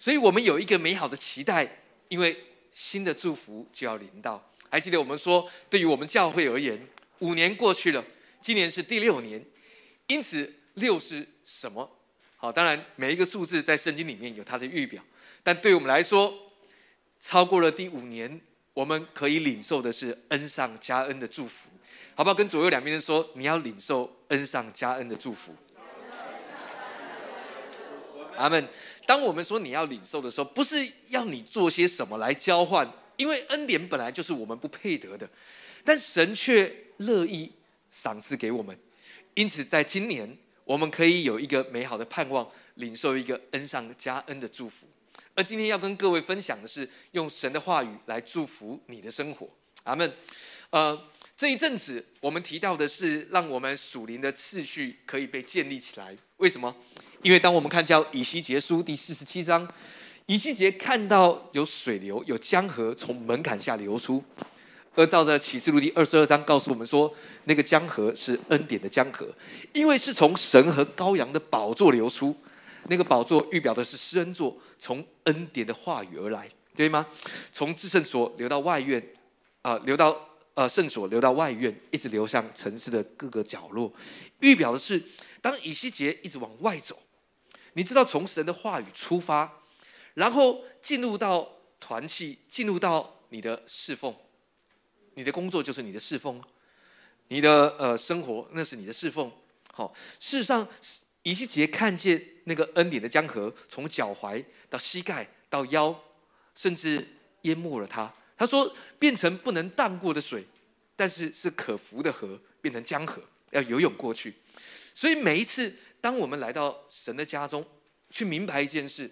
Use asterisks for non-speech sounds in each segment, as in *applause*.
所以我们有一个美好的期待，因为新的祝福就要临到。还记得我们说，对于我们教会而言，五年过去了，今年是第六年，因此六是什么？好，当然每一个数字在圣经里面有它的预表，但对我们来说，超过了第五年，我们可以领受的是恩上加恩的祝福，好不好？跟左右两边人说，你要领受恩上加恩的祝福。阿门。当我们说你要领受的时候，不是要你做些什么来交换，因为恩典本来就是我们不配得的，但神却乐意赏赐给我们。因此，在今年，我们可以有一个美好的盼望，领受一个恩上加恩的祝福。而今天要跟各位分享的是，用神的话语来祝福你的生活。阿门。呃，这一阵子我们提到的是，让我们属灵的次序可以被建立起来。为什么？因为当我们看叫以西结书第四十七章，以西结看到有水流，有江河从门槛下流出，而照着启示录第二十二章告诉我们说，那个江河是恩典的江河，因为是从神和羔羊的宝座流出，那个宝座预表的是施恩座，从恩典的话语而来，对吗？从至圣所流到外院，啊，流到呃圣所，流到外院，一直流向城市的各个角落，预表的是当以西结一直往外走。你知道从神的话语出发，然后进入到团契，进入到你的侍奉，你的工作就是你的侍奉，你的呃生活那是你的侍奉。好，事实上，以西结看见那个恩典的江河从脚踝到膝盖到腰，甚至淹没了他。他说变成不能荡过的水，但是是可浮的河，变成江河，要游泳过去。所以每一次。当我们来到神的家中，去明白一件事：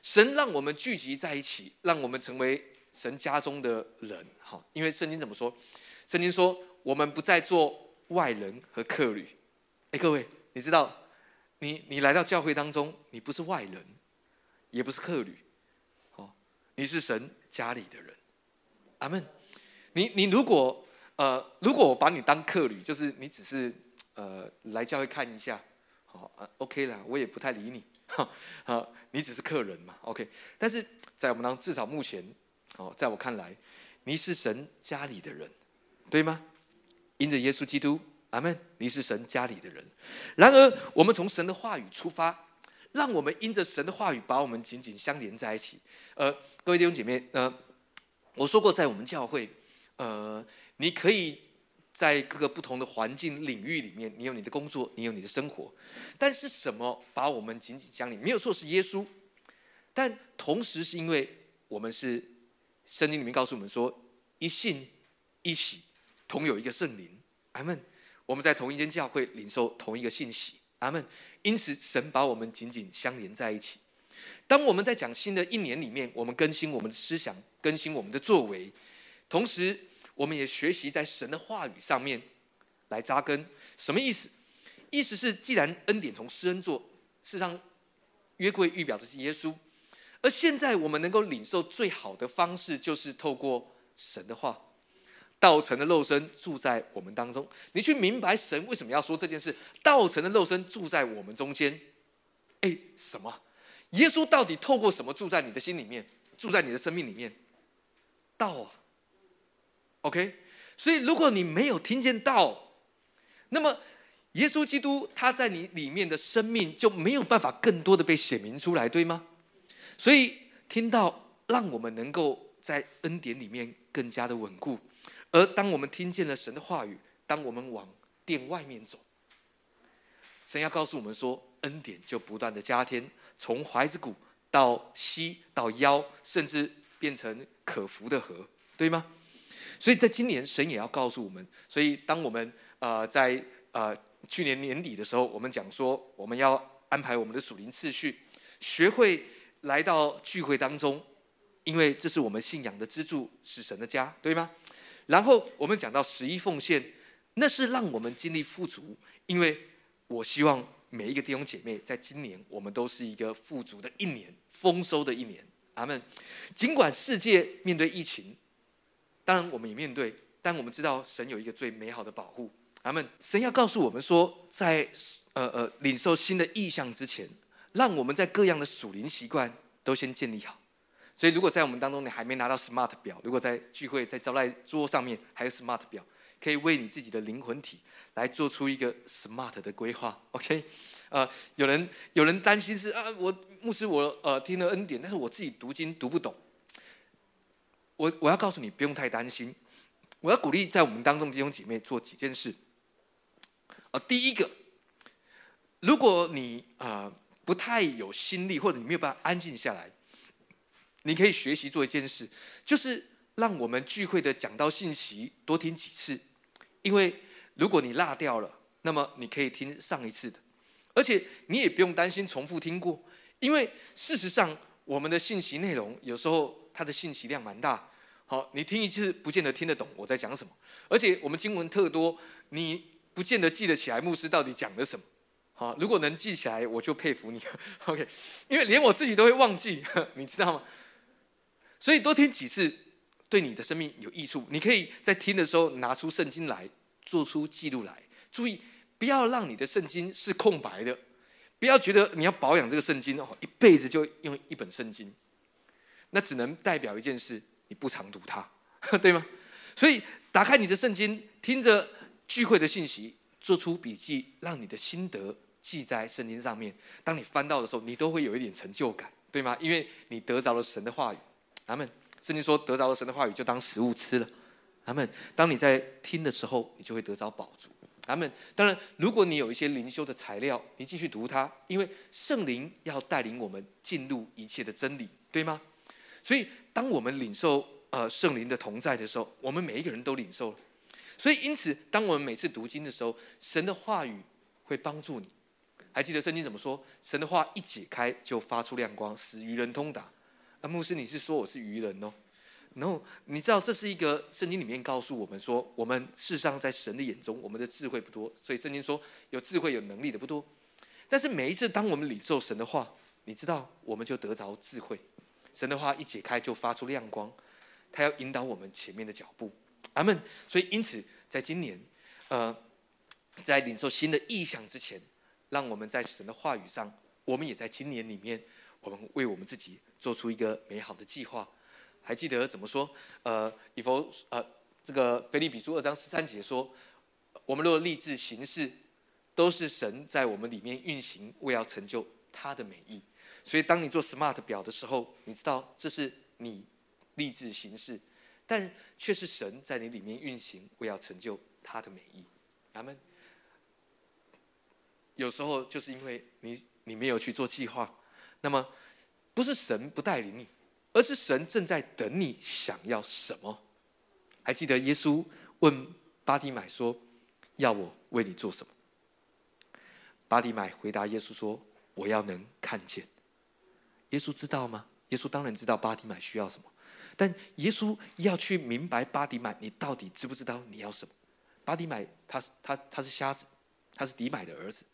神让我们聚集在一起，让我们成为神家中的人。好，因为圣经怎么说？圣经说我们不再做外人和客旅。哎，各位，你知道，你你来到教会当中，你不是外人，也不是客旅，哦，你是神家里的人。阿门。你你如果呃，如果我把你当客旅，就是你只是呃来教会看一下。好，OK 啦，我也不太理你，*laughs* 哈好，你只是客人嘛，OK。但是在我们当至少目前，哦，在我看来，你是神家里的人，对吗？因着耶稣基督，阿门。你是神家里的人。然而，我们从神的话语出发，让我们因着神的话语，把我们紧紧相连在一起。呃，各位弟兄姐妹，呃，我说过，在我们教会，呃，你可以。在各个不同的环境领域里面，你有你的工作，你有你的生活，但是什么把我们紧紧相连？没有错，是耶稣。但同时是因为我们是圣经里面告诉我们说，一信一喜，同有一个圣灵。阿门。我们在同一间教会领受同一个信息。阿门。因此，神把我们紧紧相连在一起。当我们在讲新的一年里面，我们更新我们的思想，更新我们的作为，同时。我们也学习在神的话语上面来扎根，什么意思？意思是，既然恩典从施恩做，事实上约柜预表的是耶稣，而现在我们能够领受最好的方式，就是透过神的话，道成的肉身住在我们当中。你去明白神为什么要说这件事？道成的肉身住在我们中间，哎，什么？耶稣到底透过什么住在你的心里面，住在你的生命里面？道啊！OK，所以如果你没有听见道，那么耶稣基督他在你里面的生命就没有办法更多的被显明出来，对吗？所以听到让我们能够在恩典里面更加的稳固，而当我们听见了神的话语，当我们往殿外面走，神要告诉我们说，恩典就不断的加添，从怀子骨到膝到腰，甚至变成可服的河，对吗？所以在今年，神也要告诉我们。所以，当我们呃在呃去年年底的时候，我们讲说，我们要安排我们的属灵次序，学会来到聚会当中，因为这是我们信仰的支柱，是神的家，对吗？然后我们讲到十一奉献，那是让我们经历富足，因为我希望每一个弟兄姐妹在今年，我们都是一个富足的一年，丰收的一年。阿门。尽管世界面对疫情。当然，我们也面对，但我们知道神有一个最美好的保护。阿门。神要告诉我们说，在呃呃领受新的意象之前，让我们在各样的属灵习惯都先建立好。所以，如果在我们当中你还没拿到 smart 表，如果在聚会在招待桌上面还有 smart 表，可以为你自己的灵魂体来做出一个 smart 的规划。OK，呃，有人有人担心是啊，我牧师我呃听了恩典，但是我自己读经读不懂。我我要告诉你，不用太担心。我要鼓励在我们当中弟兄姐妹做几件事。呃，第一个，如果你啊不太有心力，或者你没有办法安静下来。你可以学习做一件事，就是让我们聚会的讲到信息多听几次，因为如果你落掉了，那么你可以听上一次的，而且你也不用担心重复听过，因为事实上我们的信息内容有时候它的信息量蛮大，好，你听一次不见得听得懂我在讲什么，而且我们经文特多，你不见得记得起来牧师到底讲了什么，好，如果能记起来，我就佩服你，*laughs* OK，因为连我自己都会忘记，*laughs* 你知道吗？所以多听几次，对你的生命有益处。你可以在听的时候拿出圣经来，做出记录来。注意，不要让你的圣经是空白的，不要觉得你要保养这个圣经哦，一辈子就用一本圣经，那只能代表一件事：你不常读它，*laughs* 对吗？所以，打开你的圣经，听着聚会的信息，做出笔记，让你的心得记在圣经上面。当你翻到的时候，你都会有一点成就感，对吗？因为你得着了神的话语。阿门。圣经说得着了神的话语，就当食物吃了。阿门。当你在听的时候，你就会得着宝足。阿门。当然，如果你有一些灵修的材料，你继续读它，因为圣灵要带领我们进入一切的真理，对吗？所以，当我们领受呃圣灵的同在的时候，我们每一个人都领受了。所以，因此，当我们每次读经的时候，神的话语会帮助你。还记得圣经怎么说？神的话一解开，就发出亮光，使愚人通达。那牧师，你是说我是愚人哦？然后你知道这是一个圣经里面告诉我们说，我们世上在神的眼中，我们的智慧不多，所以圣经说有智慧有能力的不多。但是每一次当我们领受神的话，你知道我们就得着智慧。神的话一解开就发出亮光，他要引导我们前面的脚步。阿门。所以因此，在今年，呃，在领受新的意向之前，让我们在神的话语上，我们也在今年里面，我们为我们自己。做出一个美好的计划，还记得怎么说？呃，以佛呃，这个腓利比书二章十三节说，我们若立志行事，都是神在我们里面运行，为要成就他的美意。所以，当你做 SMART 表的时候，你知道这是你立志行事，但却是神在你里面运行，为要成就他的美意。阿门。有时候就是因为你你没有去做计划，那么。不是神不带领你，而是神正在等你想要什么。还记得耶稣问巴迪买说：“要我为你做什么？”巴迪买回答耶稣说：“我要能看见。”耶稣知道吗？耶稣当然知道巴迪买需要什么，但耶稣要去明白巴迪买，你到底知不知道你要什么？巴迪买他是他他是瞎子，他是迪买的儿子。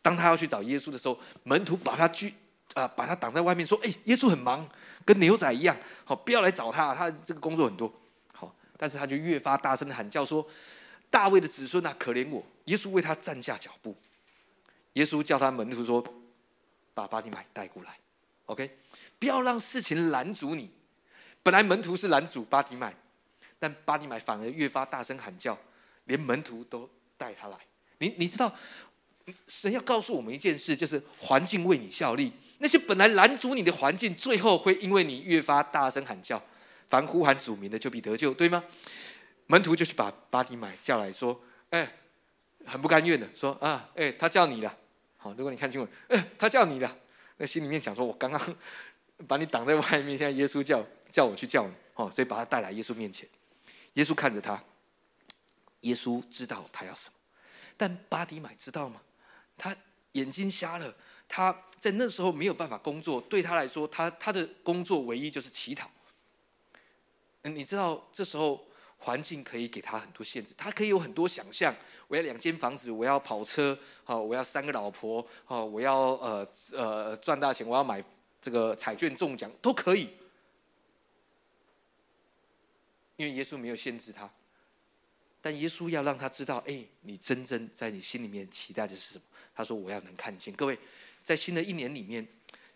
当他要去找耶稣的时候，门徒把他拒。啊，把他挡在外面，说：“哎，耶稣很忙，跟牛仔一样，好，不要来找他，他这个工作很多。”好，但是他就越发大声的喊叫说：“大卫的子孙啊，可怜我！”耶稣为他站下脚步。耶稣叫他门徒说：“把巴迪买带过来，OK，不要让事情拦阻你。本来门徒是拦阻巴迪买，但巴迪买反而越发大声喊叫，连门徒都带他来。你你知道，神要告诉我们一件事，就是环境为你效力。”那些本来拦阻你的环境，最后会因为你越发大声喊叫，凡呼喊主名的就必得救，对吗？门徒就去把巴迪买叫来说：“哎，很不甘愿的说啊，哎，他叫你了。好，如果你看经文，哎，他叫你了。那心里面想说，我刚刚 *laughs* 把你挡在外面，现在耶稣叫叫我去叫你，哦，所以把他带来耶稣面前。耶稣看着他，耶稣知道他要什么，但巴迪买知道吗？他眼睛瞎了。”他在那时候没有办法工作，对他来说，他他的工作唯一就是乞讨。你知道，这时候环境可以给他很多限制，他可以有很多想象。我要两间房子，我要跑车，好，我要三个老婆，好，我要呃呃赚大钱，我要买这个彩券中奖，都可以。因为耶稣没有限制他，但耶稣要让他知道，哎，你真正在你心里面期待的是什么？他说：“我要能看见。”各位。在新的一年里面，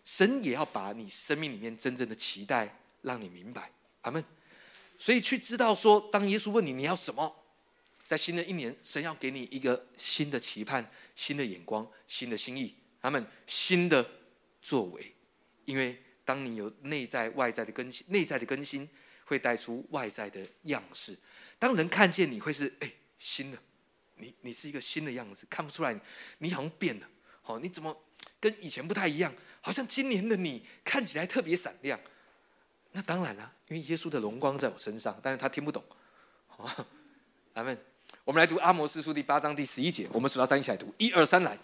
神也要把你生命里面真正的期待让你明白，阿门。所以去知道说，当耶稣问你你要什么，在新的一年，神要给你一个新的期盼、新的眼光、新的心意，他们新的作为。因为当你有内在外在的更新，内在的更新会带出外在的样式。当人看见你会是哎新的，你你是一个新的样子，看不出来你好像变了。好，你怎么跟以前不太一样？好像今年的你看起来特别闪亮，那当然了，因为耶稣的荣光在我身上。但是他听不懂，好，阿门。我们来读阿摩斯书第八章第十一节，我们数到三一起来读，一二三来。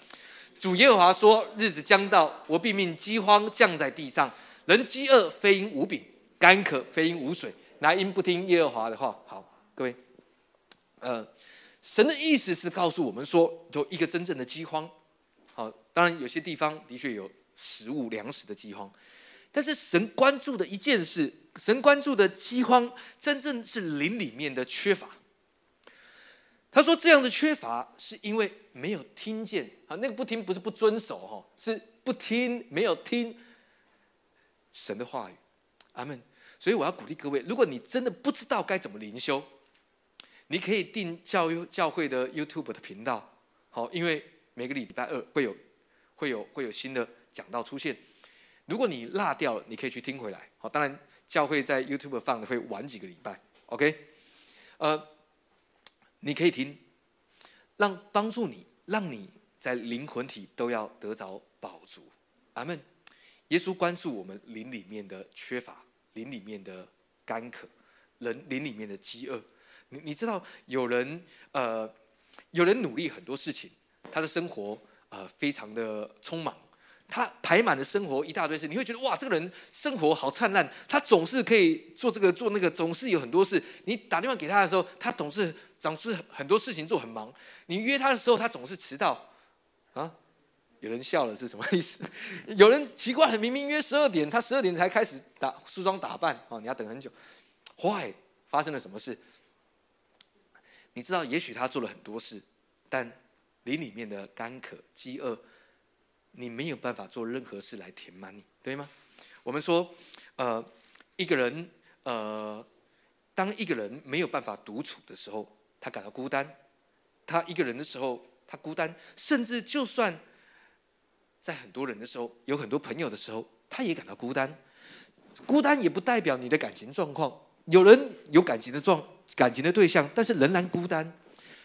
主耶和华说：日子将到，我必命饥荒降在地上，人饥饿非因无饼，干渴非因无水，乃因不听耶和华的话。好，各位，呃，神的意思是告诉我们说，有一个真正的饥荒。好，当然有些地方的确有。食物粮食的饥荒，但是神关注的一件事，神关注的饥荒，真正是灵里面的缺乏。他说这样的缺乏是因为没有听见啊，那个不听不是不遵守哈，是不听，没有听神的话语。阿门。所以我要鼓励各位，如果你真的不知道该怎么灵修，你可以订教育教会的 YouTube 的频道，好，因为每个礼拜二会有会有会有新的。讲道出现，如果你落掉了，你可以去听回来。好，当然教会在 YouTube 放的会晚几个礼拜。OK，呃，你可以听，让帮助你，让你在灵魂体都要得着饱足。阿门。耶稣关注我们灵里面的缺乏，灵里面的干渴，人灵里面的饥饿。你你知道，有人呃，有人努力很多事情，他的生活呃非常的匆忙。他排满了生活一大堆事，你会觉得哇，这个人生活好灿烂。他总是可以做这个做那个，总是有很多事。你打电话给他的时候，他总是总是很多事情做，很忙。你约他的时候，他总是迟到。啊，有人笑了是什么意思？有人奇怪了，明明约十二点，他十二点才开始打梳妆打扮。哦，你要等很久。坏，发生了什么事？你知道，也许他做了很多事，但灵里面的干渴、饥饿。你没有办法做任何事来填满你，对吗？我们说，呃，一个人，呃，当一个人没有办法独处的时候，他感到孤单；他一个人的时候，他孤单；甚至就算在很多人的时候，有很多朋友的时候，他也感到孤单。孤单也不代表你的感情状况。有人有感情的状感情的对象，但是仍然孤单，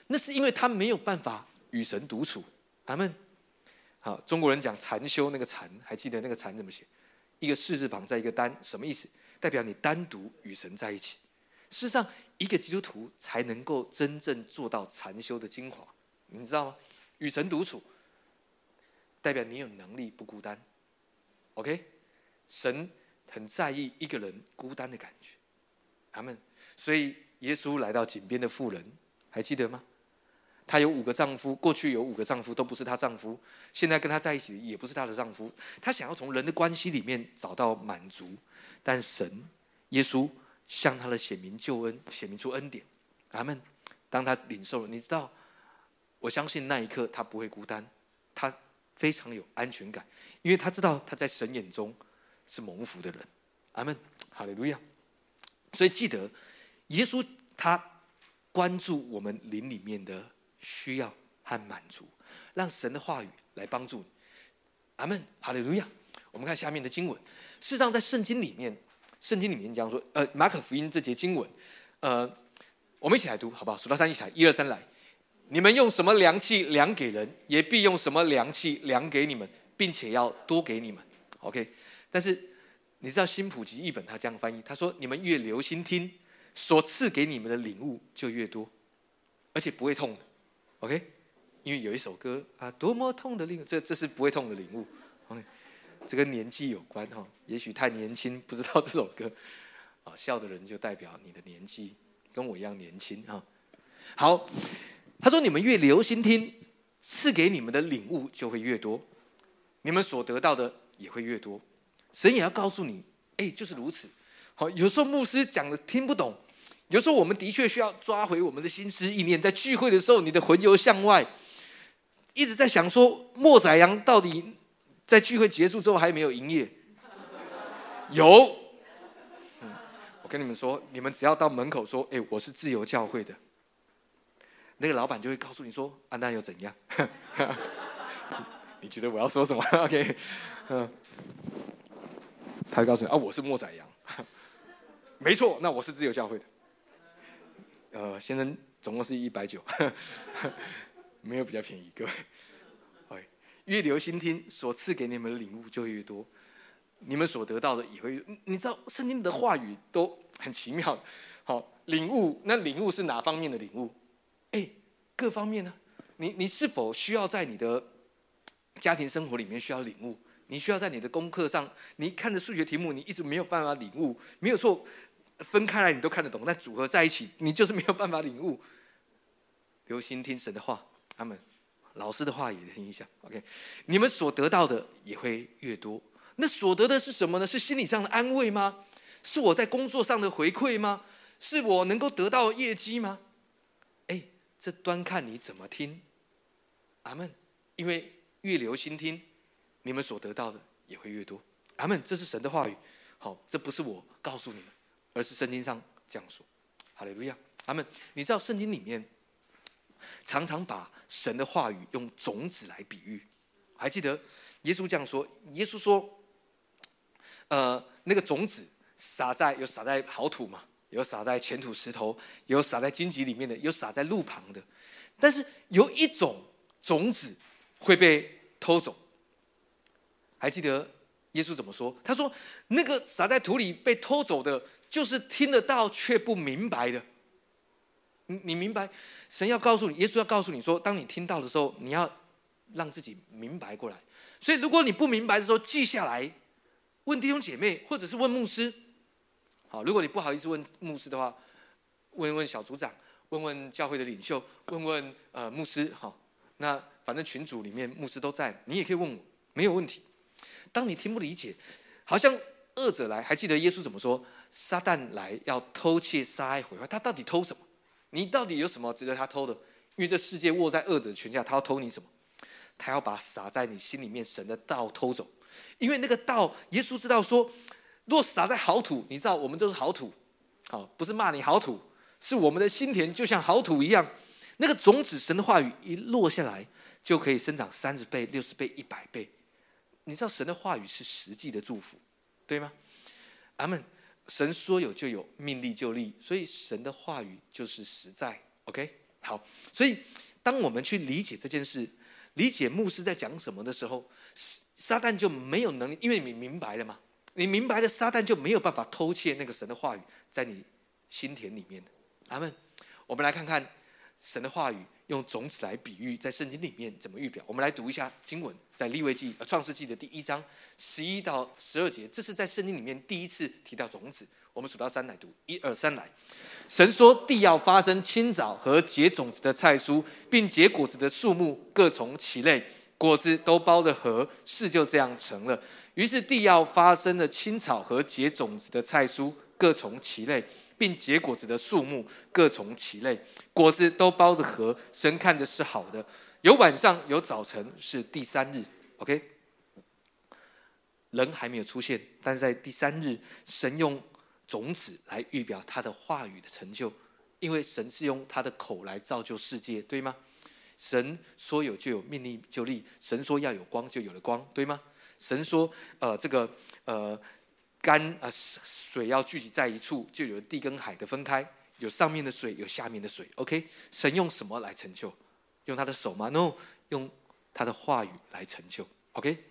那是因为他没有办法与神独处。阿门。好，中国人讲禅修，那个禅还记得那个禅怎么写？一个士字旁，在一个单，什么意思？代表你单独与神在一起。事实上，一个基督徒才能够真正做到禅修的精华，你知道吗？与神独处，代表你有能力不孤单。OK，神很在意一个人孤单的感觉。他们，所以耶稣来到井边的妇人，还记得吗？她有五个丈夫，过去有五个丈夫都不是她丈夫，现在跟她在一起也不是她的丈夫。她想要从人的关系里面找到满足，但神耶稣向她的显明救恩，显明出恩典。阿门。当她领受了，你知道，我相信那一刻她不会孤单，她非常有安全感，因为她知道她在神眼中是蒙福的人。阿门。哈利路亚。所以记得，耶稣他关注我们灵里面的。需要和满足，让神的话语来帮助你。阿门，哈利路亚。我们看下面的经文。事实上，在圣经里面，圣经里面讲说，呃，马可福音这节经文，呃，我们一起来读，好不好？数到三，一起来，一二三，来。你们用什么量器量给人，也必用什么量器量给你们，并且要多给你们。OK。但是你知道新普及译本他这样翻译，他说：你们越留心听，所赐给你们的领悟就越多，而且不会痛的。OK，因为有一首歌啊，多么痛的领，这这是不会痛的领悟。OK，这跟年纪有关哈，也许太年轻不知道这首歌。*laughs* 啊，笑的人就代表你的年纪跟我一样年轻哈。好，他说你们越留心听，赐给你们的领悟就会越多，你们所得到的也会越多。神也要告诉你，哎，就是如此。好，有时候牧师讲的听不懂。有时候我们的确需要抓回我们的心思意念，在聚会的时候，你的魂游向外，一直在想说莫宰阳到底在聚会结束之后还没有营业？有。我跟你们说，你们只要到门口说：“哎，我是自由教会的。”那个老板就会告诉你说：“啊，那又怎样？” *laughs* 你觉得我要说什么？*laughs* OK，嗯，他会告诉你：“啊，我是莫仔阳。”没错，那我是自由教会的。呃，先生，总共是一百九，*laughs* 没有比较便宜，各位。越留心听，所赐给你们的领悟就越多，你们所得到的也会。你知道，圣经的话语都很奇妙。好，领悟，那领悟是哪方面的领悟？哎，各方面呢？你你是否需要在你的家庭生活里面需要领悟？你需要在你的功课上，你看着数学题目，你一直没有办法领悟，没有错。分开来你都看得懂，但组合在一起，你就是没有办法领悟。留心听神的话，他们老师的话也听一下。OK，你们所得到的也会越多。那所得的是什么呢？是心理上的安慰吗？是我在工作上的回馈吗？是我能够得到业绩吗？哎，这端看你怎么听。阿门。因为越留心听，你们所得到的也会越多。阿门。这是神的话语。好，这不是我告诉你们。而是圣经上这样说，哈利路亚，阿门。你知道圣经里面常常把神的话语用种子来比喻，还记得耶稣这样说？耶稣说，呃，那个种子撒在有撒在好土嘛，有撒在浅土石头，有撒在荆棘里面的，有撒在路旁的。但是有一种种子会被偷走，还记得耶稣怎么说？他说，那个撒在土里被偷走的。就是听得到却不明白的，你你明白？神要告诉你，耶稣要告诉你说，当你听到的时候，你要让自己明白过来。所以，如果你不明白的时候，记下来，问弟兄姐妹，或者是问牧师。好，如果你不好意思问牧师的话，问问小组长，问问教会的领袖，问问呃牧师。好，那反正群组里面牧师都在，你也可以问我，没有问题。当你听不理解，好像恶者来，还记得耶稣怎么说？撒旦来要偷窃、杀害、毁坏，他到底偷什么？你到底有什么值得他偷的？因为这世界握在恶者的权下，他要偷你什么？他要把撒在你心里面神的道偷走。因为那个道，耶稣知道说，若撒在好土，你知道我们就是好土，好不是骂你好土，是我们的心田就像好土一样。那个种子，神的话语一落下来，就可以生长三十倍、六十倍、一百倍。你知道神的话语是实际的祝福，对吗？阿门。神说有就有，命立就立，所以神的话语就是实在。OK，好，所以当我们去理解这件事，理解牧师在讲什么的时候，撒旦就没有能力，因为你明白了嘛，你明白了，撒旦就没有办法偷窃那个神的话语在你心田里面。阿门。我们来看看神的话语。用种子来比喻，在圣经里面怎么预表？我们来读一下经文，在立位记、呃创世纪的第一章十一到十二节，这是在圣经里面第一次提到种子。我们数到三来读，一二三来。神说：“地要发生青草和结种子的菜蔬，并结果子的树木各从其类，果子都包着核。”事就这样成了。于是地要发生了青草和结种子的菜蔬，各从其类。并结果子的树木各从其类，果子都包着核，神看着是好的。有晚上，有早晨，是第三日。OK，人还没有出现，但是在第三日，神用种子来预表他的话语的成就，因为神是用他的口来造就世界，对吗？神说有就有，命令就立；神说要有光，就有了光，对吗？神说，呃，这个，呃。干啊，水要聚集在一处，就有地跟海的分开，有上面的水，有下面的水。OK，神用什么来成就？用他的手吗？No，用他的话语来成就。OK，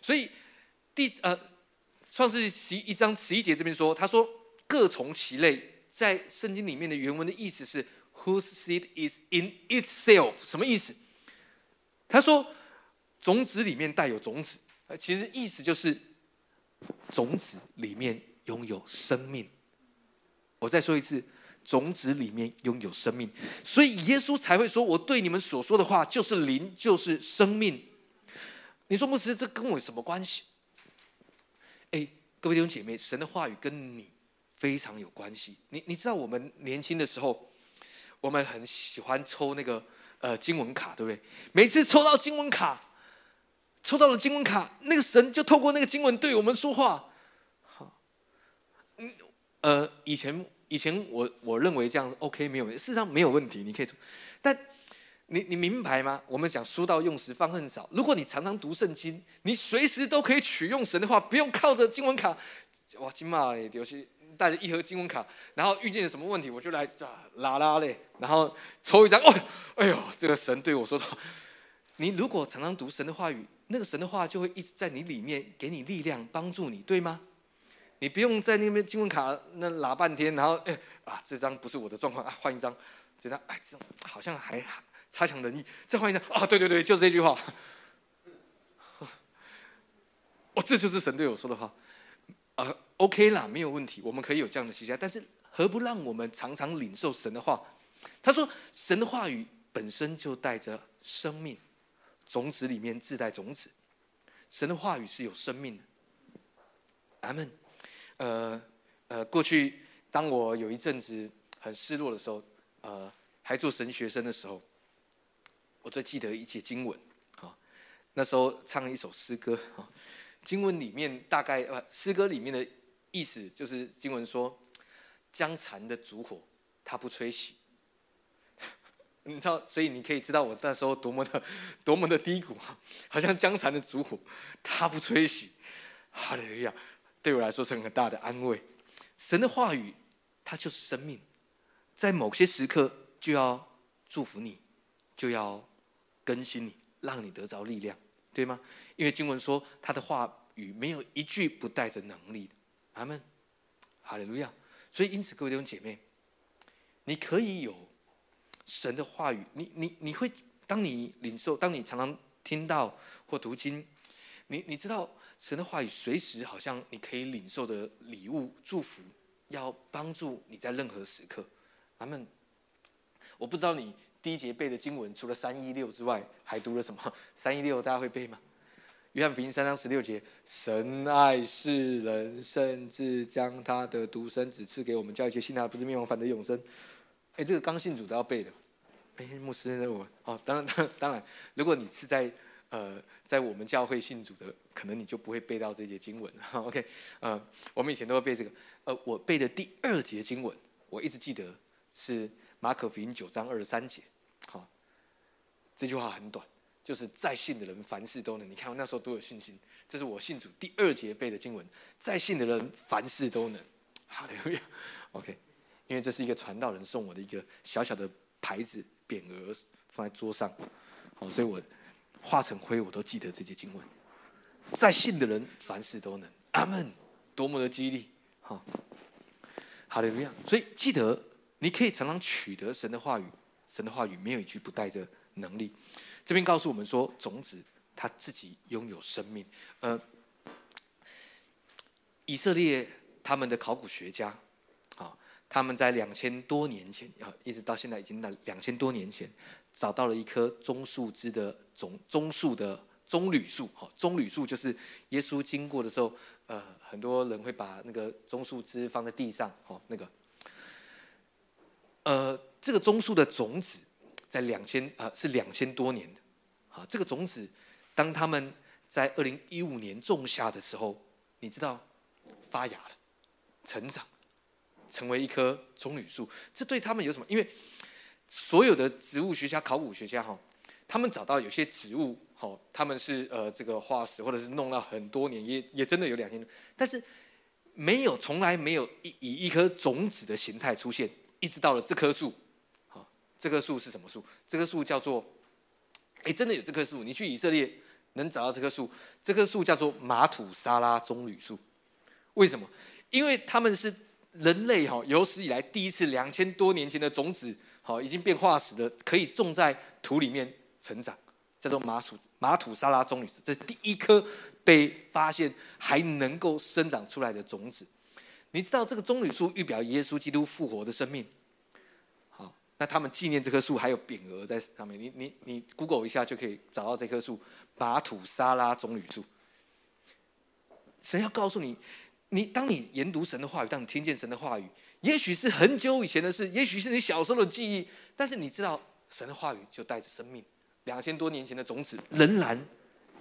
所以第呃，创世十一章十一节这边说，他说各从其类，在圣经里面的原文的意思是 Whose seed is in itself？什么意思？他说种子里面带有种子，呃，其实意思就是。种子里面拥有生命，我再说一次，种子里面拥有生命，所以耶稣才会说：“我对你们所说的话就是灵，就是生命。”你说牧师，这跟我有什么关系？哎，各位弟兄姐妹，神的话语跟你非常有关系。你你知道，我们年轻的时候，我们很喜欢抽那个呃经文卡，对不对？每次抽到经文卡，抽到了经文卡，那个神就透过那个经文对我们说话。好，嗯，呃，以前以前我我认为这样 OK 没有，事实上没有问题，你可以但你你明白吗？我们讲书到用时方恨少。如果你常常读圣经，你随时都可以取用神的话，不用靠着经文卡。哇，今嘛嘞，尤其带着一盒经文卡，然后遇见了什么问题，我就来拉拉嘞，然后抽一张。哦，哎呦，这个神对我说的。你如果常常读神的话语。那个神的话就会一直在你里面，给你力量，帮助你，对吗？你不用在那边经文卡那拉半天，然后哎啊，这张不是我的状况啊，换一张，这张哎，这张好像还差强人意，再换一张啊，对对对，就这句话。哦，这就是神对我说的话，啊，OK 啦，没有问题，我们可以有这样的期待，但是何不让我们常常领受神的话？他说，神的话语本身就带着生命。种子里面自带种子，神的话语是有生命的。阿门。呃呃，过去当我有一阵子很失落的时候，呃，还做神学生的时候，我最记得一节经文。啊，那时候唱一首诗歌。啊，经文里面大概呃，诗歌里面的意思就是经文说，将残的烛火，它不吹熄。你知道，所以你可以知道我那时候多么的、*laughs* 多么的低谷，好像江残的烛火，它不吹熄，哈利路亚，对我来说是很大的安慰。神的话语，它就是生命，在某些时刻就要祝福你，就要更新你，让你得着力量，对吗？因为经文说，他的话语没有一句不带着能力的。阿门，哈利路亚。所以因此，各位弟兄姐妹，你可以有。神的话语，你你你会，当你领受，当你常常听到或读经，你你知道神的话语随时好像你可以领受的礼物祝福，要帮助你在任何时刻。阿门。我不知道你第一节背的经文除了三一六之外，还读了什么？*laughs* 三一六大家会背吗？约翰福音三章十六节，神爱世人，甚至将他的独生子赐给我们，叫一切信他不是灭亡，反得永生。哎，这个刚信主都要背的。牧师，我哦，当然，当然，当然，如果你是在呃，在我们教会信主的，可能你就不会背到这节经文。OK，呃，我们以前都会背这个。呃，我背的第二节经文，我一直记得是马可福音九章二十三节。好，这句话很短，就是在信的人凡事都能。你看我那时候多有信心，这是我信主第二节背的经文，在信的人凡事都能。好的，OK，因为这是一个传道人送我的一个小小的牌子。匾额放在桌上，好，所以我化成灰，我都记得这些经文。在信的人凡事都能，阿门，多么的激励，好，好的，怎么样？所以记得，你可以常常取得神的话语，神的话语没有一句不带着能力。这边告诉我们说，种子它自己拥有生命。呃，以色列他们的考古学家。他们在两千多年前，啊，一直到现在已经那两千多年前，找到了一棵棕树枝的种棕树的棕榈树，哈，棕榈树就是耶稣经过的时候，呃，很多人会把那个棕树枝放在地上，哈，那个，呃，这个棕树的种子在两千啊是两千多年的，啊，这个种子当他们在二零一五年种下的时候，你知道发芽了，成长。成为一棵棕榈树，这对他们有什么？因为所有的植物学家、考古学家哈，他们找到有些植物，哈，他们是呃这个化石，或者是弄了很多年，也也真的有两千年，但是没有从来没有以以一颗种子的形态出现，一直到了这棵树，好，这棵树是什么树？这棵树叫做，哎，真的有这棵树，你去以色列能找到这棵树，这棵树叫做马土沙拉棕榈树，为什么？因为他们是。人类哈有史以来第一次两千多年前的种子，好已经变化石的，可以种在土里面成长，叫做马土马土沙拉棕榈树，这是第一颗被发现还能够生长出来的种子。你知道这个棕榈树预表耶稣基督复活的生命。好，那他们纪念这棵树还有匾额在上面，你你你 Google 一下就可以找到这棵树马土沙拉棕榈树。神要告诉你。你当你研读神的话语，当你听见神的话语，也许是很久以前的事，也许是你小时候的记忆，但是你知道神的话语就带着生命，两千多年前的种子仍然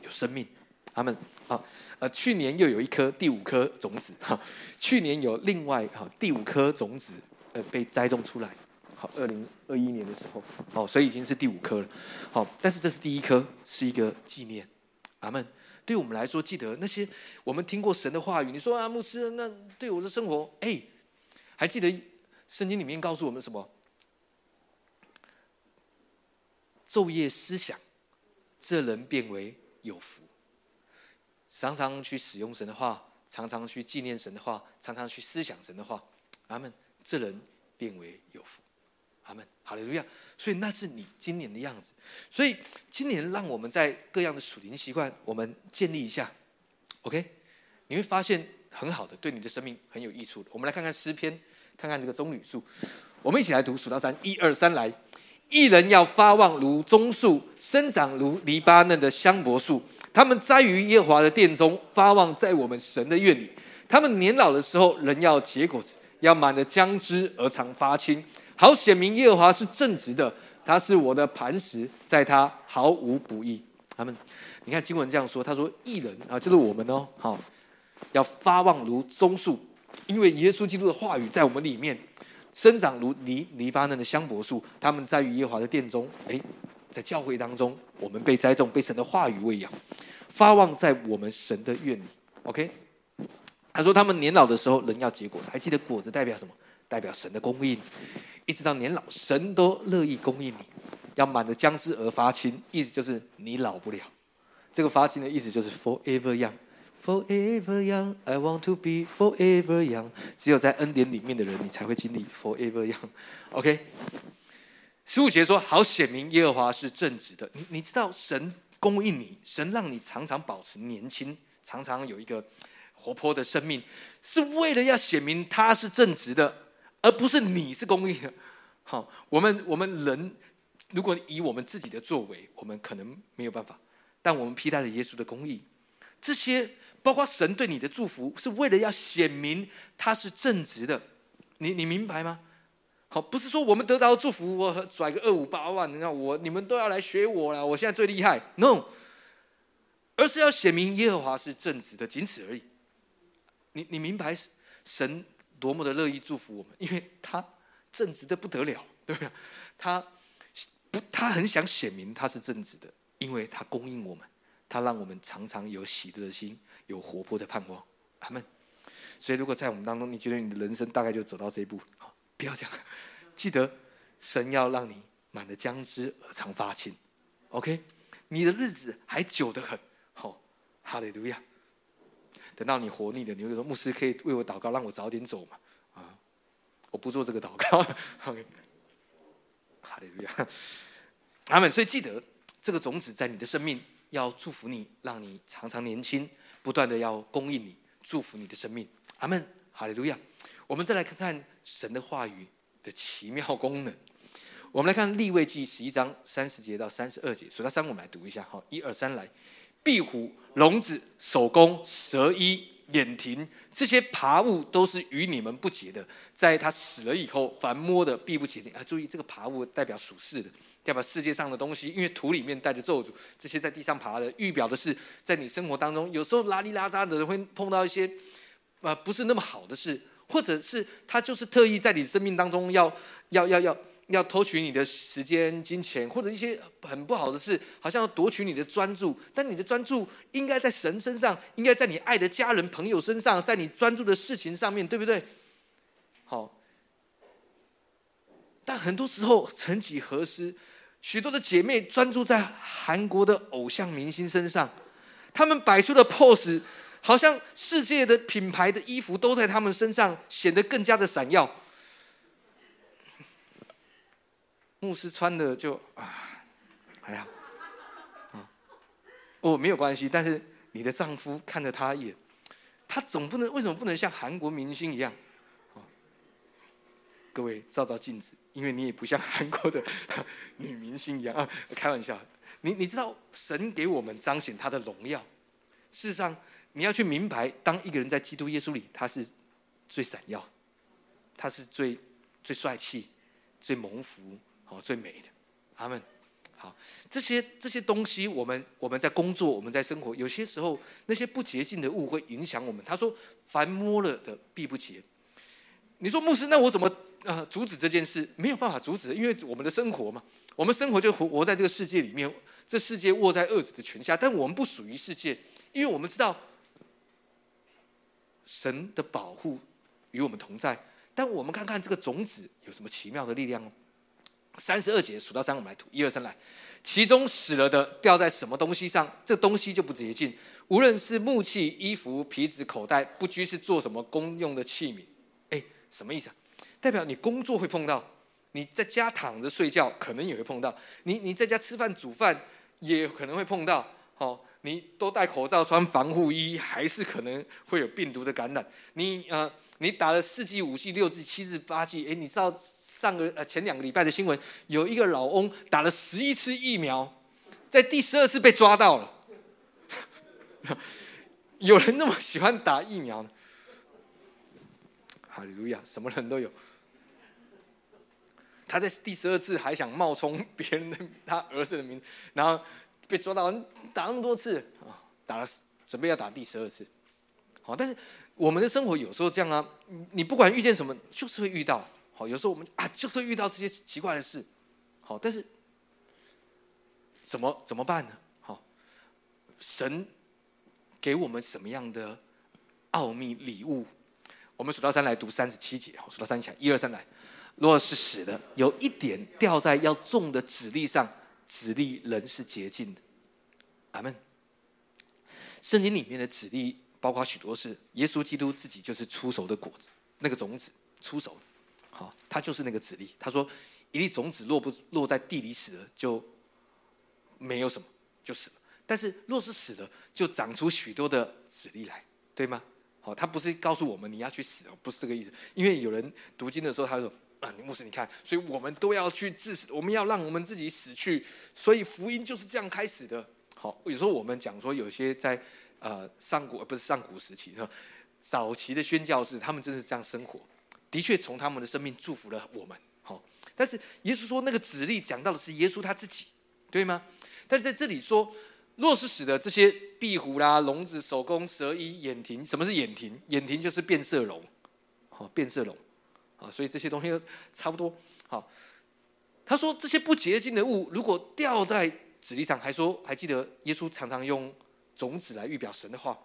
有生命。他们好，呃，去年又有一颗第五颗种子哈，去年有另外哈第五颗种子呃被栽种出来，好，二零二一年的时候，好，所以已经是第五颗了，好，但是这是第一颗，是一个纪念。阿门。对我们来说，记得那些我们听过神的话语。你说啊，牧师，那对我的生活，哎，还记得圣经里面告诉我们什么？昼夜思想，这人变为有福。常常去使用神的话，常常去纪念神的话，常常去思想神的话。阿门。这人变为有福。阿门。好利路亚。所以那是你今年的样子。所以今年让我们在各样的属灵习惯，我们建立一下。OK，你会发现很好的，对你的生命很有益处的。我们来看看诗篇，看看这个棕榈树。我们一起来读数到三，一二三，来。一人要发旺如棕树，生长如黎巴嫩的香柏树。他们栽于耶和华的殿中，发旺在我们神的院里。他们年老的时候，人要结果，要满了浆汁而常发青。好显明耶和华是正直的，他是我的磐石，在他毫无不义。他们，你看经文这样说，他说：“艺人啊，就是我们哦，好，要发旺如棕树，因为耶稣基督的话语在我们里面生长如黎黎巴嫩的香柏树。他们在于耶和华的殿中，哎，在教会当中，我们被栽种，被神的话语喂养，发旺在我们神的院里。OK，他说他们年老的时候，人要结果还记得果子代表什么？代表神的供应。”一直到年老，神都乐意供应你，要满的将之而发青，意思就是你老不了。这个发青的意思就是 forever young，forever young。I want to be forever young。只有在恩典里面的人，你才会经历 forever young。*laughs* OK。十五节说，好显明耶和华是正直的。你你知道神供应你，神让你常常保持年轻，常常有一个活泼的生命，是为了要显明他是正直的。而不是你是公义的，好，我们我们人如果以我们自己的作为，我们可能没有办法，但我们披戴了耶稣的公义，这些包括神对你的祝福，是为了要显明他是正直的，你你明白吗？好，不是说我们得到祝福，我拽个二五八万，你看我你们都要来学我了，我现在最厉害，no，而是要显明耶和华是正直的，仅此而已。你你明白神？多么的乐意祝福我们，因为他正直的不得了，*laughs* 对不对？他不，他很想显明他是正直的，因为他供应我们，他让我们常常有喜乐的心，有活泼的盼望。阿门。所以，如果在我们当中，你觉得你的人生大概就走到这一步，好，不要这样，记得神要让你满了将之而常发青。OK，你的日子还久得很。好，哈利路亚。等到你活腻了，你会说：“牧师可以为我祷告，让我早点走嘛？”啊，我不做这个祷告。*laughs* 哈利路亚，阿门。所以记得，这个种子在你的生命要祝福你，让你常常年轻，不断的要供应你，祝福你的生命。阿门。哈利路亚。我们再来看看神的话语的奇妙功能。我们来看立位记十一章三十节到三十二节，数到三，我们来读一下。好，一二三，来。壁虎、笼子、手工、蛇衣、眼庭，这些爬物都是与你们不洁的。在他死了以后，凡摸的必不洁净。啊，注意这个爬物代表属世的，代表世界上的东西，因为土里面带着咒诅。这些在地上爬的，预表的是在你生活当中，有时候拉里拉扎的人会碰到一些呃不是那么好的事，或者是他就是特意在你生命当中要要要要。要偷取你的时间、金钱，或者一些很不好的事，好像要夺取你的专注。但你的专注应该在神身上，应该在你爱的家人、朋友身上，在你专注的事情上面对不对？好。但很多时候，曾几何时，许多的姐妹专注在韩国的偶像明星身上，他们摆出的 pose，好像世界的品牌的衣服都在他们身上，显得更加的闪耀。牧师穿的就啊，还好，啊，哦，没有关系。但是你的丈夫看着他一眼，他总不能为什么不能像韩国明星一样？各位照照镜子，因为你也不像韩国的 *laughs* 女明星一样啊。开玩笑，你你知道神给我们彰显他的荣耀。事实上，你要去明白，当一个人在基督耶稣里，他是最闪耀，他是最最帅气、最蒙福。哦，最美的，阿门，好，这些这些东西，我们我们在工作，我们在生活，有些时候那些不洁净的物会影响我们。他说：“凡摸了的必不洁。”你说牧师，那我怎么呃阻止这件事？没有办法阻止，因为我们的生活嘛，我们生活就活活在这个世界里面，这世界握在恶者的权下，但我们不属于世界，因为我们知道神的保护与我们同在。但我们看看这个种子有什么奇妙的力量哦。三十二节数到三，我们来读一二三来。其中死了的掉在什么东西上，这东西就不洁净。无论是木器、衣服、皮子、口袋，不拘是做什么公用的器皿。哎，什么意思啊？代表你工作会碰到，你在家躺着睡觉可能也会碰到，你你在家吃饭煮饭也可能会碰到。哦，你都戴口罩、穿防护衣，还是可能会有病毒的感染。你呃，你打了四剂、五剂、六剂、七剂、八剂，哎，你知道？上个呃前两个礼拜的新闻，有一个老翁打了十一次疫苗，在第十二次被抓到了。*laughs* 有人那么喜欢打疫苗呢？哈利路亚，什么人都有。他在第十二次还想冒充别人的他儿子的名，然后被抓到，打那么多次啊，打了准备要打第十二次。好，但是我们的生活有时候这样啊，你不管遇见什么，就是会遇到。好，有时候我们啊，就是遇到这些奇怪的事，好，但是怎么怎么办呢？好，神给我们什么样的奥秘礼物？我们数到三来读三十七节，好，数到三起来，一二三来。若是死的，有一点掉在要种的籽粒上，籽粒仍是洁净的。阿门。圣经里面的籽粒包括许多事，耶稣基督自己就是出手的果子，那个种子出熟。好，他就是那个籽粒。他说，一粒种子落不落在地里死了，就没有什么，就死了。但是若是死了，就长出许多的籽粒来，对吗？好，他不是告诉我们你要去死哦，不是这个意思。因为有人读经的时候，他说啊，牧师你看，所以我们都要去致死，我们要让我们自己死去。所以福音就是这样开始的。好，有时候我们讲说，有些在呃上古不是上古时期，早期的宣教士，他们真是这样生活。的确，从他们的生命祝福了我们。好，但是耶稣说那个子力讲到的是耶稣他自己，对吗？但在这里说，若是使得这些壁虎啦、笼子、手工、蛇衣、眼庭，什么是眼庭？眼庭就是变色龙，好，变色龙，啊，所以这些东西差不多。好，他说这些不洁净的物，如果掉在纸地上，还说还记得耶稣常常用种子来预表神的话。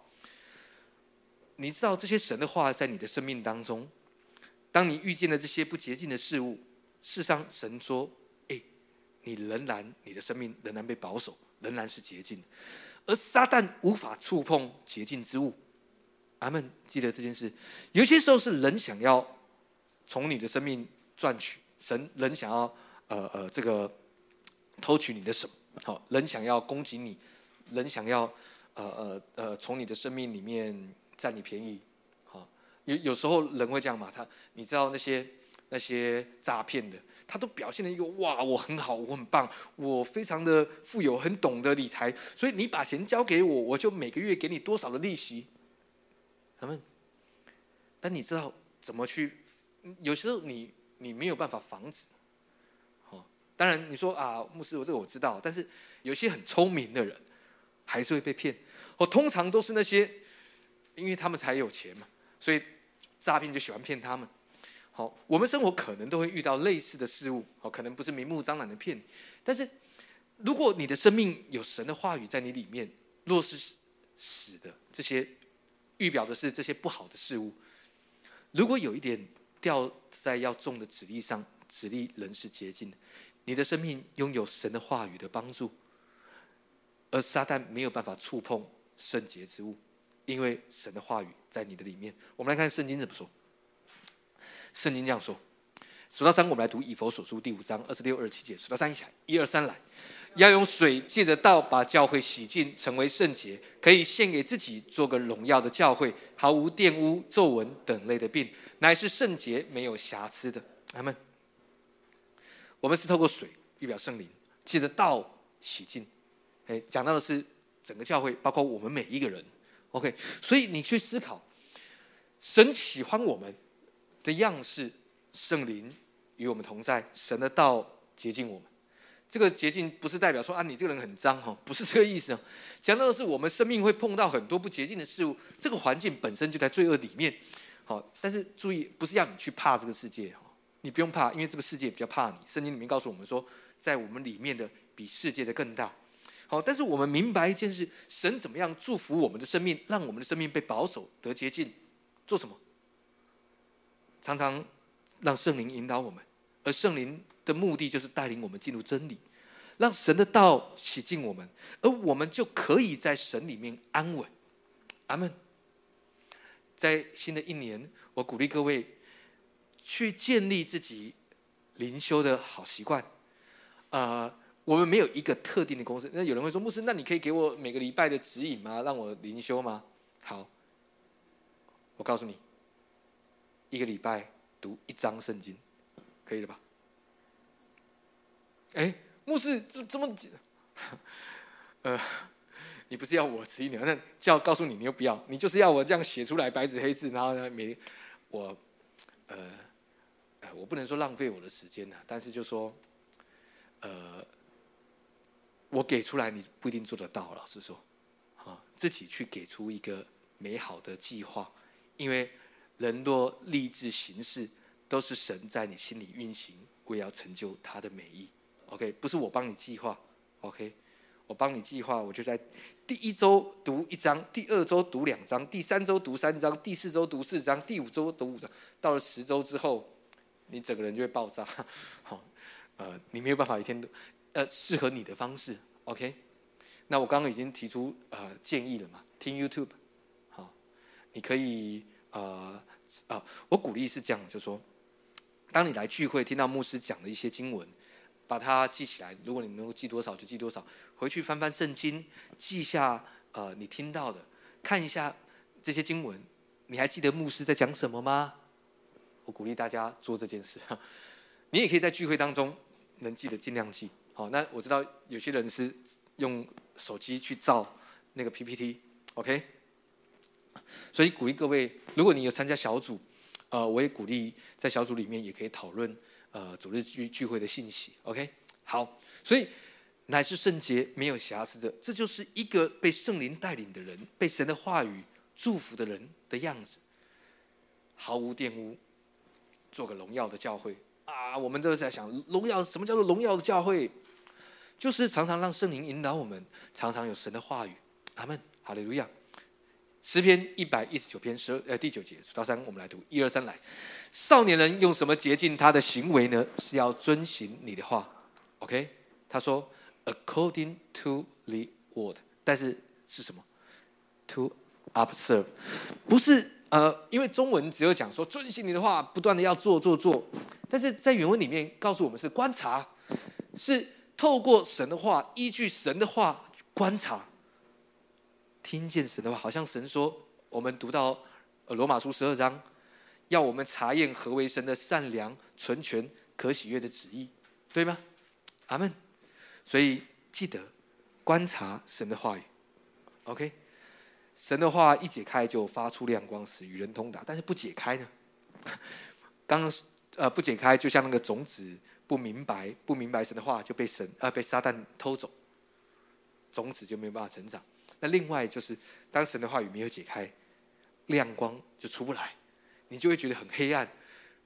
你知道这些神的话在你的生命当中。当你遇见了这些不洁净的事物，世上神说：“哎，你仍然，你的生命仍然被保守，仍然是洁净。而撒旦无法触碰洁净之物。”阿门。记得这件事。有些时候是人想要从你的生命赚取，神人想要呃呃这个偷取你的什么？好，人想要攻击你，人想要呃呃呃从你的生命里面占你便宜。有有时候人会这样嘛？他你知道那些那些诈骗的，他都表现了一个哇，我很好，我很棒，我非常的富有，很懂得理财，所以你把钱交给我，我就每个月给你多少的利息。他们，但你知道怎么去？有时候你你没有办法防止。好，当然你说啊，牧师，我这个我知道，但是有些很聪明的人还是会被骗。我通常都是那些，因为他们才有钱嘛，所以。诈骗就喜欢骗他们。好，我们生活可能都会遇到类似的事物。好，可能不是明目张胆的骗你，但是如果你的生命有神的话语在你里面，若是死的这些预表的是这些不好的事物，如果有一点掉在要种的籽粒上，籽粒仍是洁净的，你的生命拥有神的话语的帮助，而撒旦没有办法触碰圣洁之物。因为神的话语在你的里面，我们来看圣经怎么说。圣经这样说：数到三，我们来读以佛所书第五章二十六、二十七节。数到三一起来，一二三来，要用水借着道把教会洗净，成为圣洁，可以献给自己，做个荣耀的教会，毫无玷污、皱纹等类的病，乃是圣洁、没有瑕疵的。阿门。我们是透过水预表圣灵，借着道洗净。哎，讲到的是整个教会，包括我们每一个人。OK，所以你去思考，神喜欢我们的样式，圣灵与我们同在，神的道洁净我们，这个洁净不是代表说啊，你这个人很脏哈，*laughs* 不是这个意思哦。讲到的是我们生命会碰到很多不洁净的事物，这个环境本身就在罪恶里面。好，但是注意，不是要你去怕这个世界哈，你不用怕，因为这个世界比较怕你。圣经里面告诉我们说，在我们里面的比世界的更大。好，但是我们明白一件事：神怎么样祝福我们的生命，让我们的生命被保守得洁净？做什么？常常让圣灵引导我们，而圣灵。的目的就是带领我们进入真理，让神的道洗净我们，而我们就可以在神里面安稳。阿门。在新的一年，我鼓励各位去建立自己灵修的好习惯。呃，我们没有一个特定的公式。那有人会说，牧师，那你可以给我每个礼拜的指引吗？让我灵修吗？好，我告诉你，一个礼拜读一章圣经，可以了吧？哎，牧师，这这么，*laughs* 呃，你不是要我指引你？那叫告诉你，你又不要，你就是要我这样写出来白纸黑字，然后呢，每我，呃，呃，我不能说浪费我的时间呢，但是就说，呃，我给出来，你不一定做得到。老实说，啊，自己去给出一个美好的计划，因为人若立志行事，都是神在你心里运行，为要成就他的美意。OK，不是我帮你计划，OK，我帮你计划，我就在第一周读一章，第二周读两章，第三周读三章，第四周读四章，第五周读五章，到了十周之后，你整个人就会爆炸，好，呃，你没有办法一天都，呃，适合你的方式，OK，那我刚刚已经提出呃建议了嘛，听 YouTube，好，你可以呃啊，我鼓励是这样，就说，当你来聚会听到牧师讲的一些经文。把它记起来。如果你能够记多少就记多少，回去翻翻圣经，记下呃你听到的，看一下这些经文。你还记得牧师在讲什么吗？我鼓励大家做这件事。*laughs* 你也可以在聚会当中能记得尽量记。好，那我知道有些人是用手机去照那个 PPT，OK。所以鼓励各位，如果你有参加小组，呃，我也鼓励在小组里面也可以讨论。呃，主日聚聚会的信息，OK，好，所以乃是圣洁，没有瑕疵的，这就是一个被圣灵带领的人，被神的话语祝福的人的样子，毫无玷污，做个荣耀的教会啊！我们都在想，荣耀什么叫做荣耀的教会？就是常常让圣灵引导我们，常常有神的话语。阿门，哈利路亚。诗篇一百一十九篇十二呃第九节数到三，我们来读一二三来。少年人用什么洁净他的行为呢？是要遵行你的话。OK，他说 according to the word，但是是什么？To observe，不是呃，因为中文只有讲说遵行你的话，不断的要做做做，但是在原文里面告诉我们是观察，是透过神的话，依据神的话观察。听见神的话，好像神说，我们读到罗马书十二章，要我们查验何为神的善良、纯全、可喜悦的旨意，对吗？阿门。所以记得观察神的话语，OK。神的话一解开就发出亮光，使与人通达。但是不解开呢？*laughs* 刚刚呃不解开，就像那个种子不明白、不明白神的话，就被神呃被撒旦偷走，种子就没有办法成长。那另外就是，当神的话语没有解开，亮光就出不来，你就会觉得很黑暗。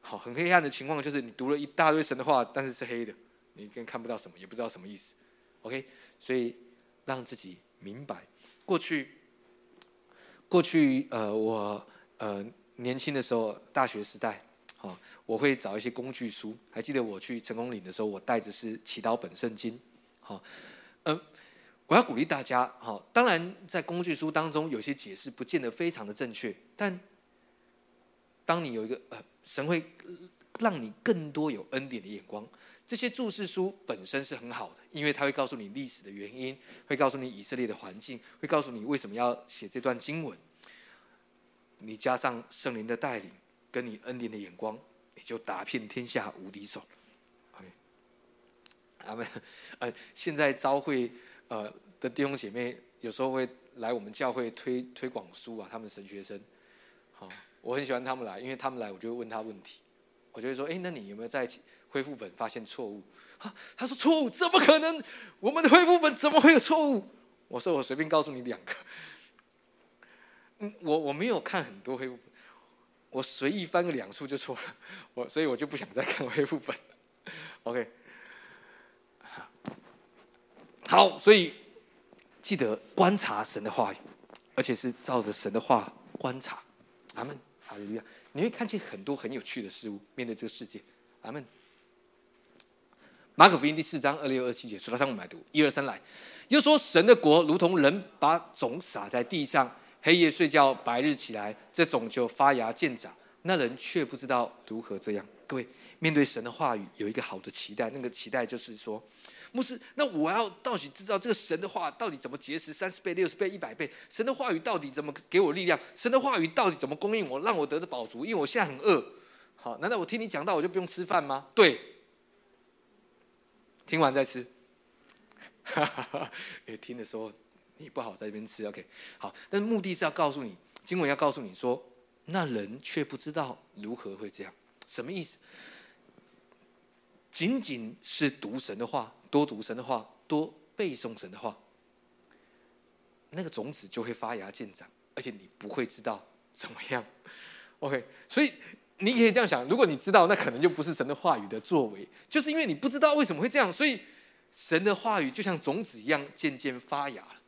好，很黑暗的情况就是你读了一大堆神的话，但是是黑的，你更看不到什么，也不知道什么意思。OK，所以让自己明白。过去，过去呃，我呃年轻的时候，大学时代，好，我会找一些工具书。还记得我去成功岭的时候，我带着是祈祷本圣经。好，嗯。我要鼓励大家，哈，当然在工具书当中有些解释不见得非常的正确，但当你有一个呃，神会让你更多有恩典的眼光。这些注释书本身是很好的，因为它会告诉你历史的原因，会告诉你以色列的环境，会告诉你为什么要写这段经文。你加上圣灵的带领，跟你恩典的眼光，你就打遍天下无敌手。OK，阿门。呃，现在朝会。呃，的弟兄姐妹有时候会来我们教会推推广书啊，他们神学生，好，我很喜欢他们来，因为他们来，我就会问他问题，我就会说，哎，那你有没有在恢复本发现错误？啊，他说错误，怎么可能？我们的恢复本怎么会有错误？我说我随便告诉你两个。嗯，我我没有看很多恢复本，我随意翻个两处就错了，*laughs* 我所以我就不想再看恢复本。OK，好，所以记得观察神的话语，而且是照着神的话观察。阿门，哈利路亚！你会看见很多很有趣的事物，面对这个世界。阿门。马可福音第四章二六二七节，数到三我们来读，一二三来。又说神的国如同人把种撒在地上，黑夜睡觉，白日起来，这种就发芽见长。那人却不知道如何这样。各位，面对神的话语，有一个好的期待，那个期待就是说，牧师，那我要到底知道这个神的话到底怎么结实三十倍、六十倍、一百倍？神的话语到底怎么给我力量？神的话语到底怎么供应我，让我得着饱足？因为我现在很饿。好，难道我听你讲到我就不用吃饭吗？对，听完再吃。哈哈哈！哎，听的时候你不好在这边吃，OK？好，但是目的是要告诉你，经文要告诉你说，那人却不知道如何会这样，什么意思？仅仅是读神的话，多读神的话，多背诵神的话，那个种子就会发芽见长，而且你不会知道怎么样，OK？所以你可以这样想：如果你知道，那可能就不是神的话语的作为，就是因为你不知道为什么会这样，所以。神的话语就像种子一样，渐渐发芽了，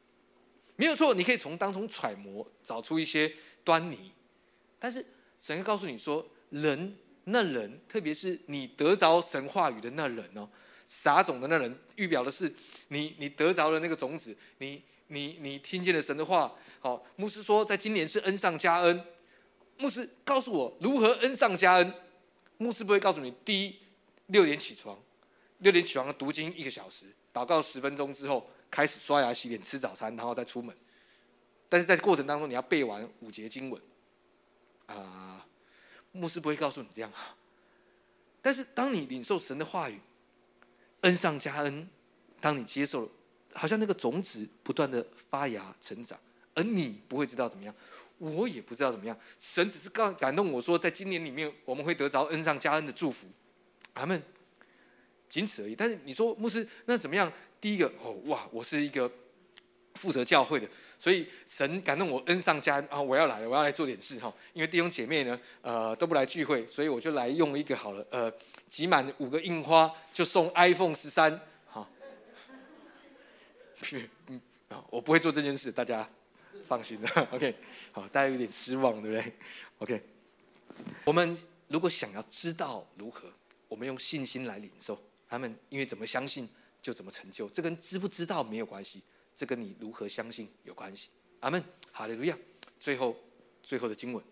没有错。你可以从当中揣摩，找出一些端倪。但是神会告诉你说，人那人，特别是你得着神话语的那人哦，撒种的那人，预表的是你，你得着了那个种子，你，你，你听见了神的话。好，牧师说，在今年是恩上加恩。牧师告诉我如何恩上加恩。牧师不会告诉你，第一六点起床。六点起床，读经一个小时，祷告十分钟之后，开始刷牙洗脸吃早餐，然后再出门。但是在过程当中，你要背完五节经文。啊，牧师不会告诉你这样啊。但是当你领受神的话语，恩上加恩，当你接受了，好像那个种子不断的发芽成长，而你不会知道怎么样，我也不知道怎么样。神只是告感动我说，在今年里面，我们会得着恩上加恩的祝福。阿门。仅此而已。但是你说牧师那怎么样？第一个哦哇，我是一个负责教会的，所以神感动我恩上加恩啊！我要来了，我要来做点事哈。因为弟兄姐妹呢，呃都不来聚会，所以我就来用一个好了，呃，集满五个印花就送 iPhone 十三哈。*laughs* 嗯啊，我不会做这件事，大家放心的。*laughs* OK，好，大家有点失望，对不对？OK，我们如果想要知道如何，我们用信心来领受。他们因为怎么相信就怎么成就，这跟知不知道没有关系，这跟你如何相信有关系。阿门，哈利路亚。最后，最后的经文。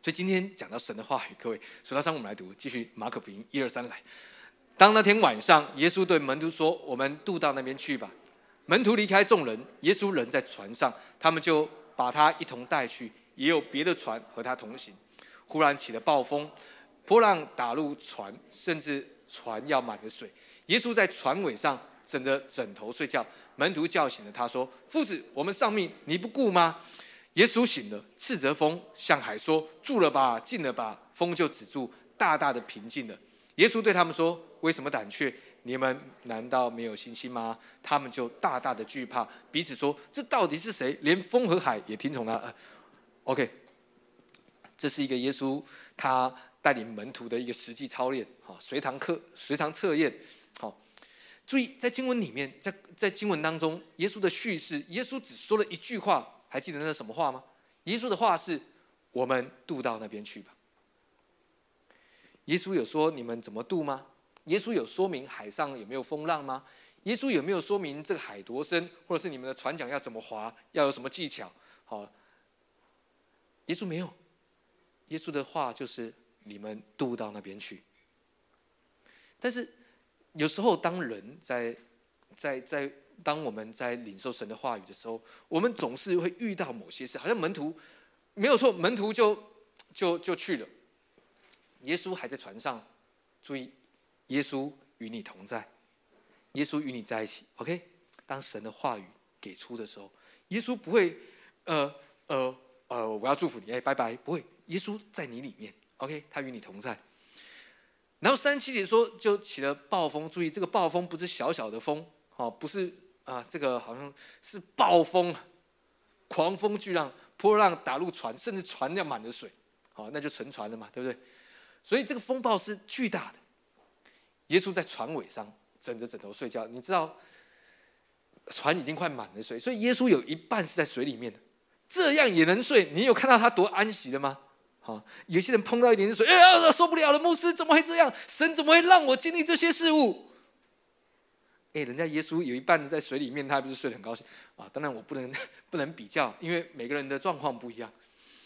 所以今天讲到神的话语，各位数到三，我们来读，继续马可福音一二三来。当那天晚上，耶稣对门徒说：“我们渡到那边去吧。”门徒离开众人，耶稣人在船上，他们就把他一同带去，也有别的船和他同行。忽然起了暴风。波浪打入船，甚至船要满了水。耶稣在船尾上枕着枕头睡觉，门徒叫醒了他说：“夫子，我们丧命，你不顾吗？”耶稣醒了，斥责风，向海说：“住了吧，静了吧。”风就止住，大大的平静了。耶稣对他们说：“为什么胆怯？你们难道没有信心吗？”他们就大大的惧怕，彼此说：“这到底是谁？连风和海也听从他。”OK，这是一个耶稣他。带领门徒的一个实际操练，哈，随堂课、随堂测验，好，注意在经文里面，在在经文当中，耶稣的叙事，耶稣只说了一句话，还记得那是什么话吗？耶稣的话是：“我们渡到那边去吧。”耶稣有说你们怎么渡吗？耶稣有说明海上有没有风浪吗？耶稣有没有说明这个海多深，或者是你们的船桨要怎么划，要有什么技巧？好，耶稣没有，耶稣的话就是。你们渡到那边去，但是有时候，当人在在在当我们在领受神的话语的时候，我们总是会遇到某些事，好像门徒没有错，门徒就就就去了，耶稣还在船上，注意，耶稣与你同在，耶稣与你在一起，OK。当神的话语给出的时候，耶稣不会呃呃呃，我要祝福你，哎，拜拜，不会，耶稣在你里面。OK，他与你同在。然后三七节说，就起了暴风。注意，这个暴风不是小小的风，哦，不是啊，这个好像是暴风，狂风巨浪，波浪打入船，甚至船要满了水，好，那就沉船了嘛，对不对？所以这个风暴是巨大的。耶稣在船尾上枕着枕头睡觉，你知道，船已经快满了水，所以耶稣有一半是在水里面的，这样也能睡？你有看到他多安息的吗？啊，有些人碰到一点水，哎呀，受不了了！牧师怎么会这样？神怎么会让我经历这些事物？哎，人家耶稣有一半在水里面，他还不是睡得很高兴啊？当然，我不能 *laughs* 不能比较，因为每个人的状况不一样。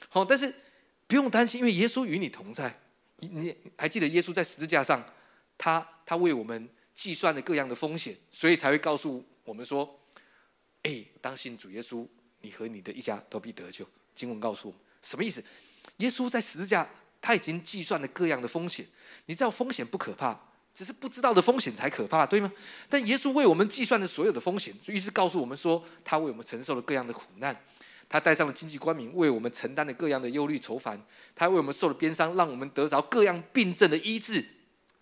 好，但是不用担心，因为耶稣与你同在。你还记得耶稣在十字架上，他他为我们计算了各样的风险，所以才会告诉我们说：哎，当信主耶稣，你和你的一家都必得救。经文告诉我们什么意思？耶稣在十字架，他已经计算了各样的风险。你知道风险不可怕，只是不知道的风险才可怕，对吗？但耶稣为我们计算了所有的风险，于是告诉我们说，他为我们承受了各样的苦难，他带上了经济冠名，为我们承担了各样的忧虑愁烦，他为我们受了鞭伤，让我们得着各样病症的医治。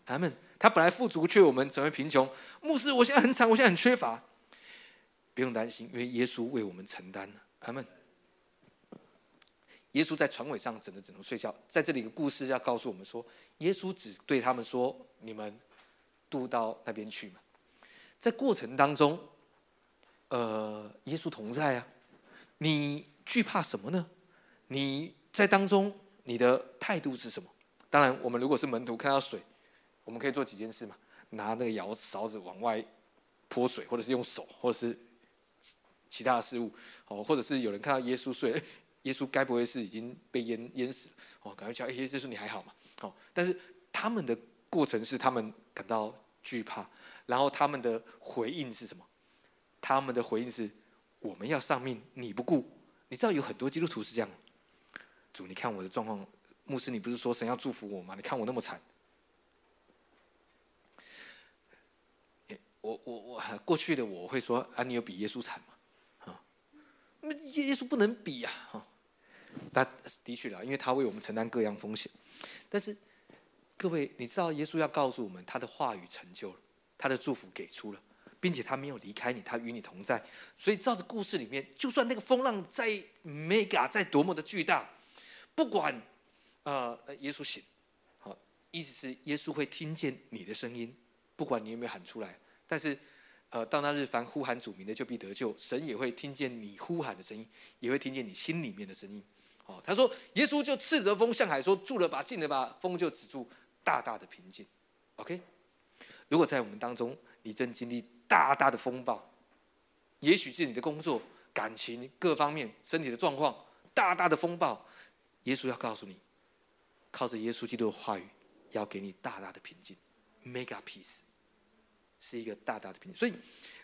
阿门。他本来富足，却我们成为贫穷。牧师，我现在很惨，我现在很缺乏，不用担心，因为耶稣为我们承担了。阿门。耶稣在船尾上枕着枕头睡觉。在这里，的故事要告诉我们说，耶稣只对他们说：“你们渡到那边去嘛。”在过程当中，呃，耶稣同在啊。你惧怕什么呢？你在当中，你的态度是什么？当然，我们如果是门徒，看到水，我们可以做几件事嘛：拿那个舀勺子往外泼水，或者是用手，或者是其他的事物。哦，或者是有人看到耶稣睡。耶稣该不会是已经被淹淹死了？哦，赶快叫！哎，耶稣你还好吗？哦，但是他们的过程是他们感到惧怕，然后他们的回应是什么？他们的回应是：我们要丧命，你不顾。你知道有很多基督徒是这样。主，你看我的状况，牧师，你不是说神要祝福我吗？你看我那么惨。我我我过去的我会说啊，你有比耶稣惨吗？啊，那耶稣不能比呀！哈。但的确啦，因为他为我们承担各样风险。但是各位，你知道耶稣要告诉我们，他的话语成就了，他的祝福给出了，并且他没有离开你，他与你同在。所以照着故事里面，就算那个风浪再 mega 再多么的巨大，不管呃耶稣醒，好，意思是耶稣会听见你的声音，不管你有没有喊出来。但是呃，到那日凡呼喊主名的就必得救，神也会听见你呼喊的声音，也会听见你心里面的声音。他说耶稣就斥责风向海说住了吧，静了吧，风就止住，大大的平静。OK，如果在我们当中你正经历大大的风暴，也许是你的工作、感情各方面、身体的状况大大的风暴，耶稣要告诉你，靠着耶稣基督的话语，要给你大大的平静，mega peace，是一个大大的平静。所以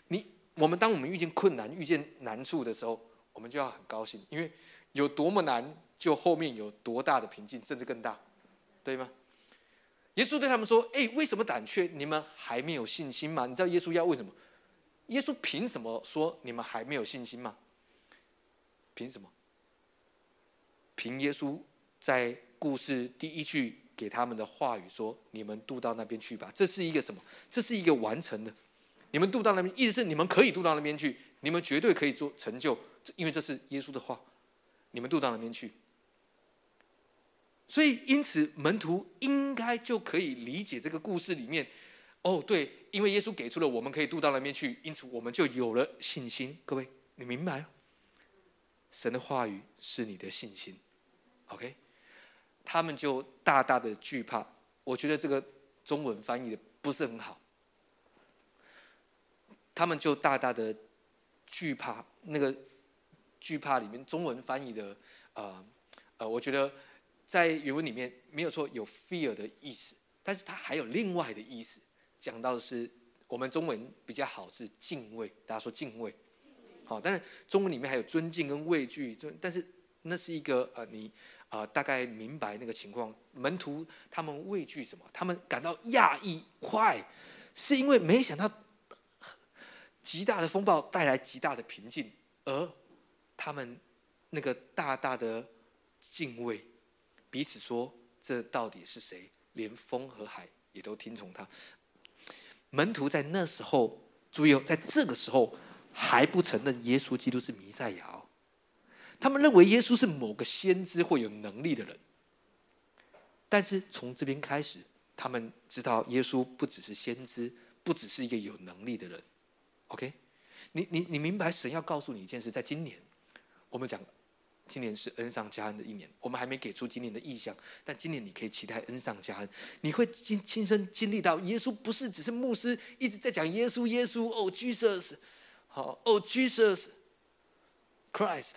你我们当我们遇见困难、遇见难处的时候，我们就要很高兴，因为。有多么难，就后面有多大的平静，甚至更大，对吗？耶稣对他们说：“哎，为什么胆怯？你们还没有信心吗？你知道耶稣要为什么？耶稣凭什么说你们还没有信心吗？凭什么？凭耶稣在故事第一句给他们的话语说：‘你们渡到那边去吧。’这是一个什么？这是一个完成的。你们渡到那边，意思是你们可以渡到那边去，你们绝对可以做成就，因为这是耶稣的话。”你们渡到那边去，所以因此门徒应该就可以理解这个故事里面，哦，对，因为耶稣给出了我们可以渡到那边去，因此我们就有了信心。各位，你明白？神的话语是你的信心，OK？他们就大大的惧怕。我觉得这个中文翻译的不是很好。他们就大大的惧怕那个。惧怕里面中文翻译的，呃，呃，我觉得在原文里面没有错，有 fear 的意思，但是它还有另外的意思，讲到的是我们中文比较好是敬畏，大家说敬畏，好，但是中文里面还有尊敬跟畏惧，就但是那是一个呃，你啊大概明白那个情况，门徒他们畏惧什么？他们感到讶异，快，是因为没想到极大的风暴带来极大的平静，而。他们那个大大的敬畏，彼此说：“这到底是谁？连风和海也都听从他。门徒在那时候，注意哦，在这个时候还不承认耶稣基督是弥赛亚哦，他们认为耶稣是某个先知或有能力的人。但是从这边开始，他们知道耶稣不只是先知，不只是一个有能力的人。OK，你你你明白神要告诉你一件事，在今年，我们讲。今年是恩上加恩的一年，我们还没给出今年的意向，但今年你可以期待恩上加恩，你会亲亲身经历到耶稣不是只是牧师一直在讲耶稣耶稣哦 Jesus，好哦 Jesus，Christ，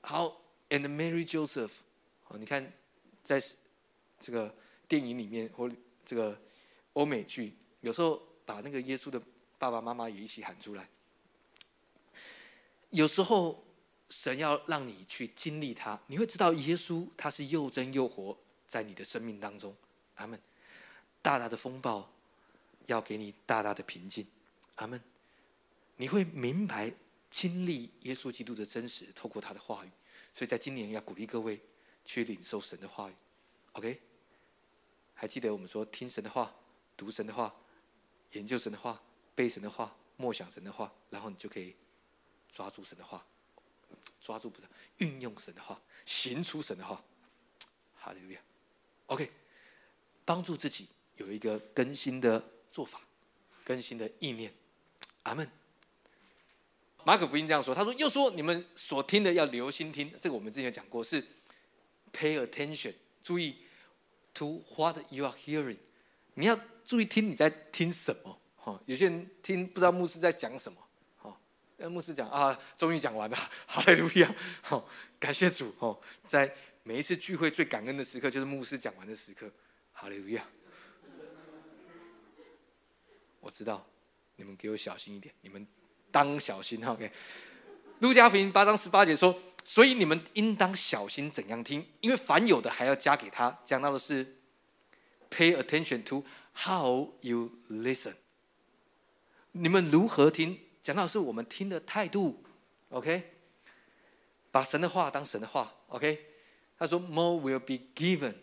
好 and Mary Joseph，好你看在这个电影里面或这个欧美剧，有时候把那个耶稣的爸爸妈妈也一起喊出来，有时候。神要让你去经历他，你会知道耶稣他是又真又活在你的生命当中。阿门。大大的风暴要给你大大的平静。阿门。你会明白经历耶稣基督的真实，透过他的话语。所以在今年要鼓励各位去领受神的话语。OK？还记得我们说听神的话、读神的话、研究神的话、背神的话、默想神的话，然后你就可以抓住神的话。抓住不是运用神的话，行出神的话，哈利路亚。OK，帮助自己有一个更新的做法，更新的意念。阿门。马可福音这样说，他说：“又说你们所听的要留心听。”这个我们之前讲过，是 pay attention，注意 to what you are hearing。你要注意听你在听什么。哈，有些人听不知道牧师在讲什么。呃，牧师讲啊，终于讲完了，好嘞，路亚，*laughs* 好，感谢主哦，在每一次聚会最感恩的时刻，就是牧师讲完的时刻，好嘞，路亚。我知道，你们给我小心一点，你们当小心，OK。路加福音八章十八节说，所以你们应当小心怎样听，因为凡有的还要加给他。讲到的是，pay attention to how you listen，你们如何听。讲到是我们听的态度，OK，把神的话当神的话，OK。他说，More will be given。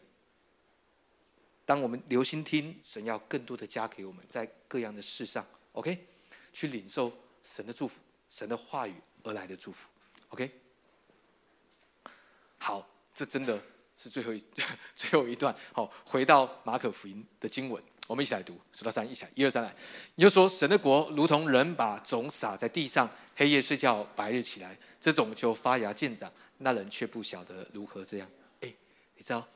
当我们留心听，神要更多的加给我们，在各样的事上，OK，去领受神的祝福，神的话语而来的祝福，OK。好，这真的是最后一 *laughs* 最后一段。好，回到马可福音的经文。我们一起来读，数到三，一起来，一二三来。你就说，神的国如同人把种撒在地上，黑夜睡觉，白日起来，这种就发芽见长。那人却不晓得如何这样。哎，你知道，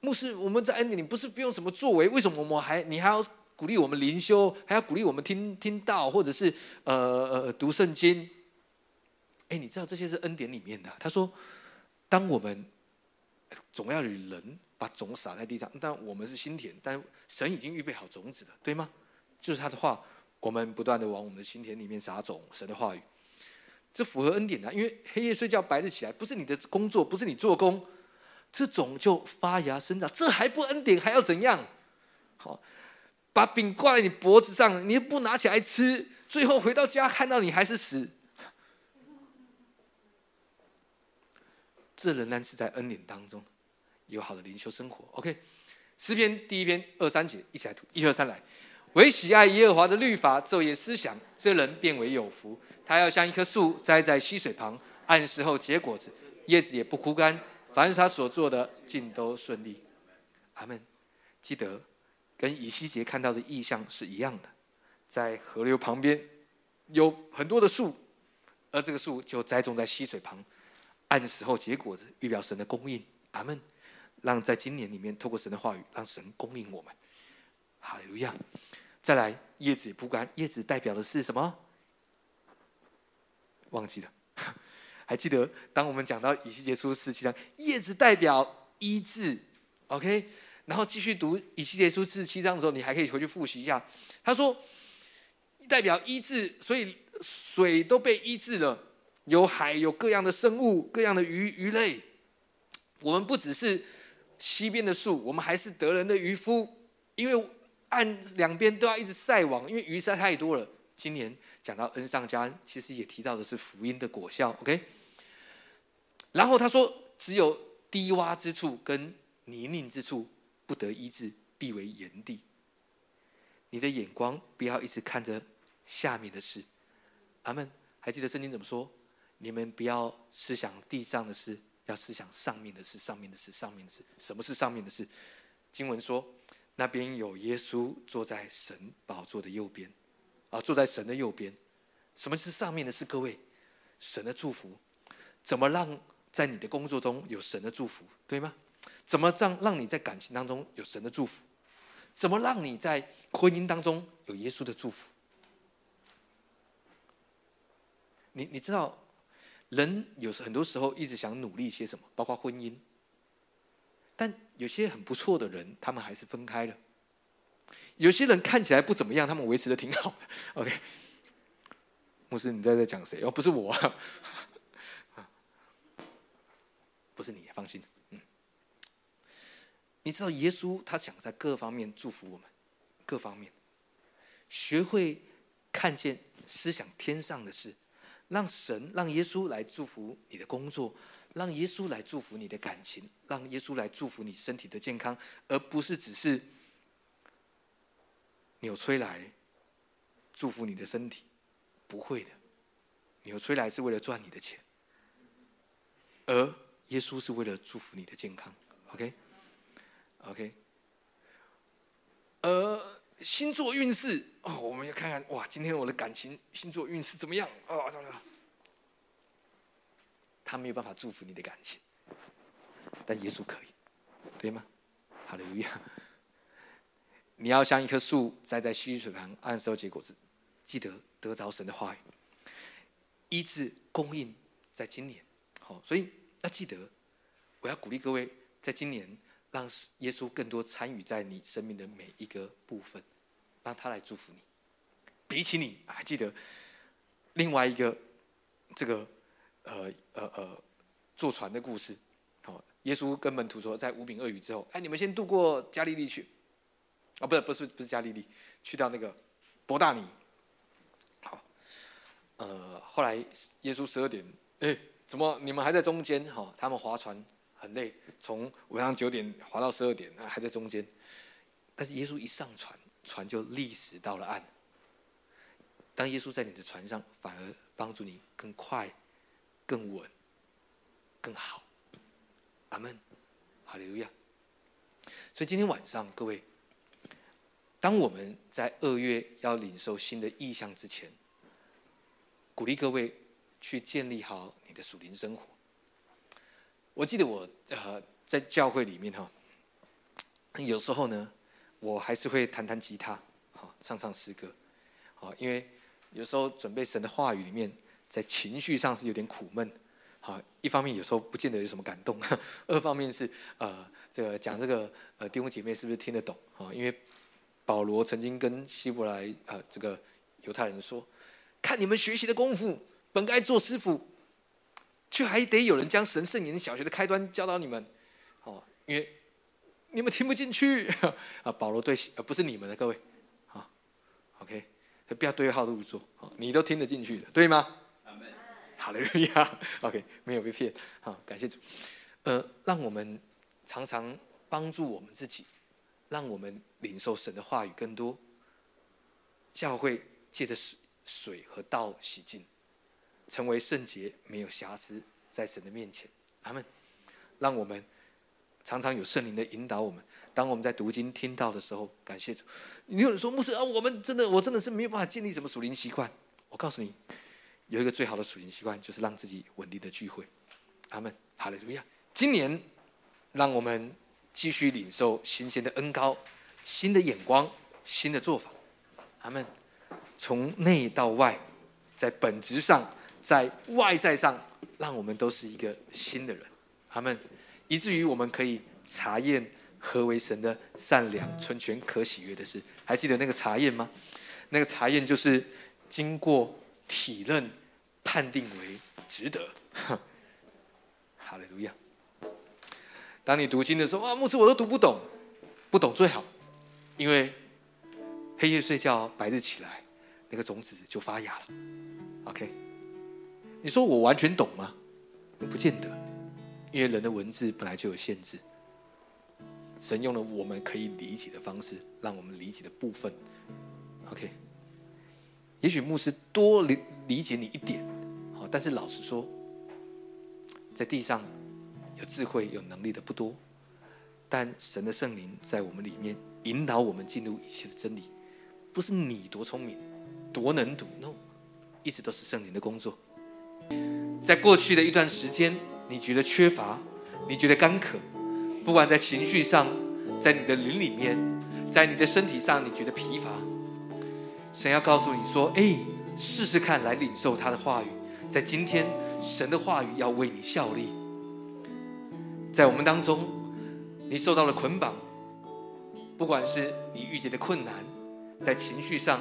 牧师，我们在恩典里不是不用什么作为，为什么我们还你还要鼓励我们灵修，还要鼓励我们听听道，或者是呃呃读圣经？哎，你知道这些是恩典里面的。他说，当我们总要与人。把种撒在地上，但我们是心田，但神已经预备好种子了，对吗？就是他的话，我们不断的往我们的心田里面撒种，神的话语，这符合恩典的。因为黑夜睡觉，白日起来，不是你的工作，不是你做工，这种就发芽生长，这还不恩典，还要怎样？好，把饼挂在你脖子上，你又不拿起来吃，最后回到家看到你还是死，这仍然是在恩典当中。有好的灵修生活，OK。诗篇第一篇二三节，一起来读，一二三来。唯喜爱耶和华的律法，昼夜思想，这人变为有福。他要像一棵树栽在溪水旁，按时候结果子，叶子也不枯干。凡是他所做的，尽都顺利。阿门。记得跟以西结看到的意象是一样的，在河流旁边有很多的树，而这个树就栽种在溪水旁，按时候结果子，预表神的供应。阿门。让在今年里面，透过神的话语，让神供应我们。哈利路亚！再来，叶子不干，叶子代表的是什么？忘记了？*laughs* 还记得？当我们讲到以西结书四七章，叶子代表医治。OK，然后继续读以西结书四七章的时候，你还可以回去复习一下。他说，代表医治，所以水都被医治了，有海，有各样的生物，各样的鱼鱼类。我们不只是。西边的树，我们还是得人的渔夫，因为岸两边都要一直晒网，因为鱼晒太多了。今年讲到恩上加恩，其实也提到的是福音的果效。OK，然后他说，只有低洼之处跟泥泞之处不得医治，必为炎地。你的眼光不要一直看着下面的事。阿门。还记得圣经怎么说？你们不要思想地上的事，要思想上面的事。上面的事，上面的事。什么是上面的事？经文说，那边有耶稣坐在神宝座的右边，啊，坐在神的右边。什么是上面的事？各位，神的祝福，怎么让在你的工作中有神的祝福，对吗？怎么让让你在感情当中有神的祝福？怎么让你在婚姻当中有耶稣的祝福？你你知道，人有时很多时候一直想努力些什么，包括婚姻。但有些很不错的人，他们还是分开了。有些人看起来不怎么样，他们维持的挺好的。*laughs* OK，牧师，你在这讲谁？哦，不是我，*laughs* 不是你，放心。嗯你知道耶稣他想在各方面祝福我们，各方面学会看见思想天上的事，让神让耶稣来祝福你的工作，让耶稣来祝福你的感情，让耶稣来祝福你身体的健康，而不是只是纽崔莱祝福你的身体，不会的，纽崔莱是为了赚你的钱，而耶稣是为了祝福你的健康。OK。OK，呃，星座运势哦，我们要看看哇，今天我的感情星座运势怎么样？哦，他没有办法祝福你的感情，但耶稣可以，对吗？好的，路亚。你要像一棵树栽在溪水旁，按时候结果子，记得得着神的话语，医治供应，在今年。好，所以要记得，我要鼓励各位，在今年。让耶稣更多参与在你生命的每一个部分，让他来祝福你。比起你还记得另外一个这个呃呃呃坐船的故事，好，耶稣跟门徒说，在五饼二鱼之后，哎，你们先渡过加利利去，啊，不是不是不是加利利，去到那个伯大尼。好，呃，后来耶稣十二点，哎，怎么你们还在中间？哈，他们划船。很累，从晚上九点滑到十二点，还在中间。但是耶稣一上船，船就立时到了岸。当耶稣在你的船上，反而帮助你更快、更稳、更好。阿门，哈利路亚。所以今天晚上，各位，当我们在二月要领受新的意向之前，鼓励各位去建立好你的属灵生活。我记得我呃在教会里面哈，有时候呢，我还是会弹弹吉他，好唱唱诗歌，好，因为有时候准备神的话语里面，在情绪上是有点苦闷，好，一方面有时候不见得有什么感动，*laughs* 二方面是呃这个讲这个呃弟兄姐妹是不是听得懂啊？因为保罗曾经跟希伯来呃这个犹太人说，看你们学习的功夫，本该做师傅。却还得有人将神圣言小学的开端教导你们，哦，因为你们听不进去 *laughs* 啊。保罗对，呃，不是你们的各位，好，OK，不要对号入座，你都听得进去的，对吗？好嘞，呀，*laughs* OK，没有被骗，好，感谢主。呃，让我们常常帮助我们自己，让我们领受神的话语更多。教会借着水水和道洗净。成为圣洁，没有瑕疵，在神的面前，阿门。让我们常常有圣灵的引导我们。当我们在读经听到的时候，感谢主。你有人说牧师啊，我们真的，我真的是没有办法建立什么属灵习惯。我告诉你，有一个最好的属灵习惯，就是让自己稳定的聚会。阿门，好了，怎么样？今年，让我们继续领受新鲜的恩高，新的眼光，新的做法。阿门。从内到外，在本质上。在外在上，让我们都是一个新的人，他们以至于我们可以查验何为神的善良、纯全、可喜悦的事。还记得那个查验吗？那个查验就是经过体认、判定为值得。*laughs* 哈利路亚！当你读经的时候，啊，牧师我都读不懂，不懂最好，因为黑夜睡觉，白日起来，那个种子就发芽了。OK。你说我完全懂吗？不见得，因为人的文字本来就有限制。神用了我们可以理解的方式，让我们理解的部分。OK，也许牧师多理理解你一点，好，但是老实说，在地上有智慧、有能力的不多，但神的圣灵在我们里面引导我们进入一切的真理，不是你多聪明、多能读，no，一直都是圣灵的工作。在过去的一段时间，你觉得缺乏，你觉得干渴，不管在情绪上，在你的灵里面，在你的身体上，你觉得疲乏。神要告诉你说：“哎，试试看，来领受他的话语。在今天，神的话语要为你效力。在我们当中，你受到了捆绑，不管是你遇见的困难，在情绪上，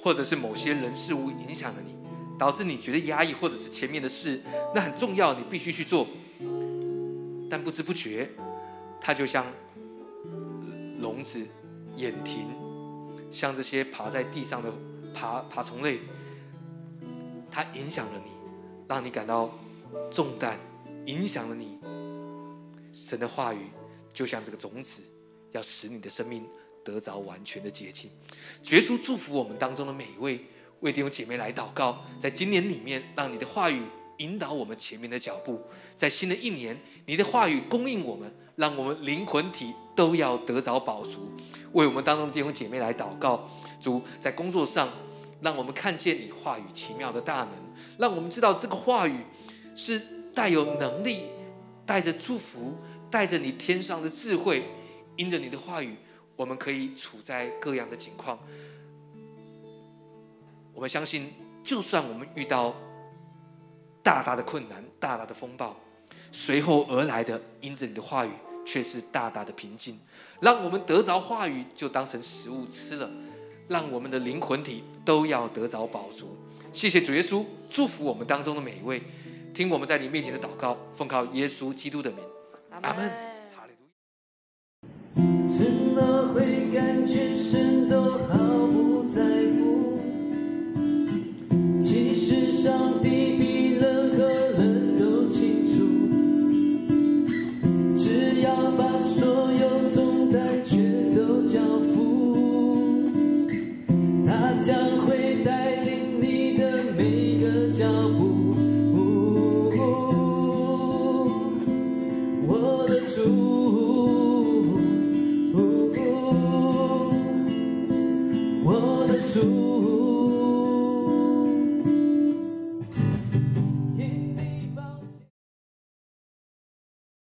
或者是某些人事物影响了你。”导致你觉得压抑，或者是前面的事，那很重要，你必须去做。但不知不觉，它就像笼子、眼庭，像这些爬在地上的爬爬虫类，它影响了你，让你感到重担，影响了你。神的话语就像这个种子，要使你的生命得着完全的洁净。绝书祝福我们当中的每一位。为弟兄姐妹来祷告，在今年里面，让你的话语引导我们前面的脚步。在新的一年，你的话语供应我们，让我们灵魂体都要得着饱足。为我们当中的弟兄姐妹来祷告，主在工作上，让我们看见你话语奇妙的大能，让我们知道这个话语是带有能力，带着祝福，带着你天上的智慧。因着你的话语，我们可以处在各样的境况。我们相信，就算我们遇到大大的困难、大大的风暴，随后而来的，因着你的话语，却是大大的平静。让我们得着话语，就当成食物吃了，让我们的灵魂体都要得着饱足。谢谢主耶稣，祝福我们当中的每一位，听我们在你面前的祷告，奉靠耶稣基督的名，阿门。哈利路亚。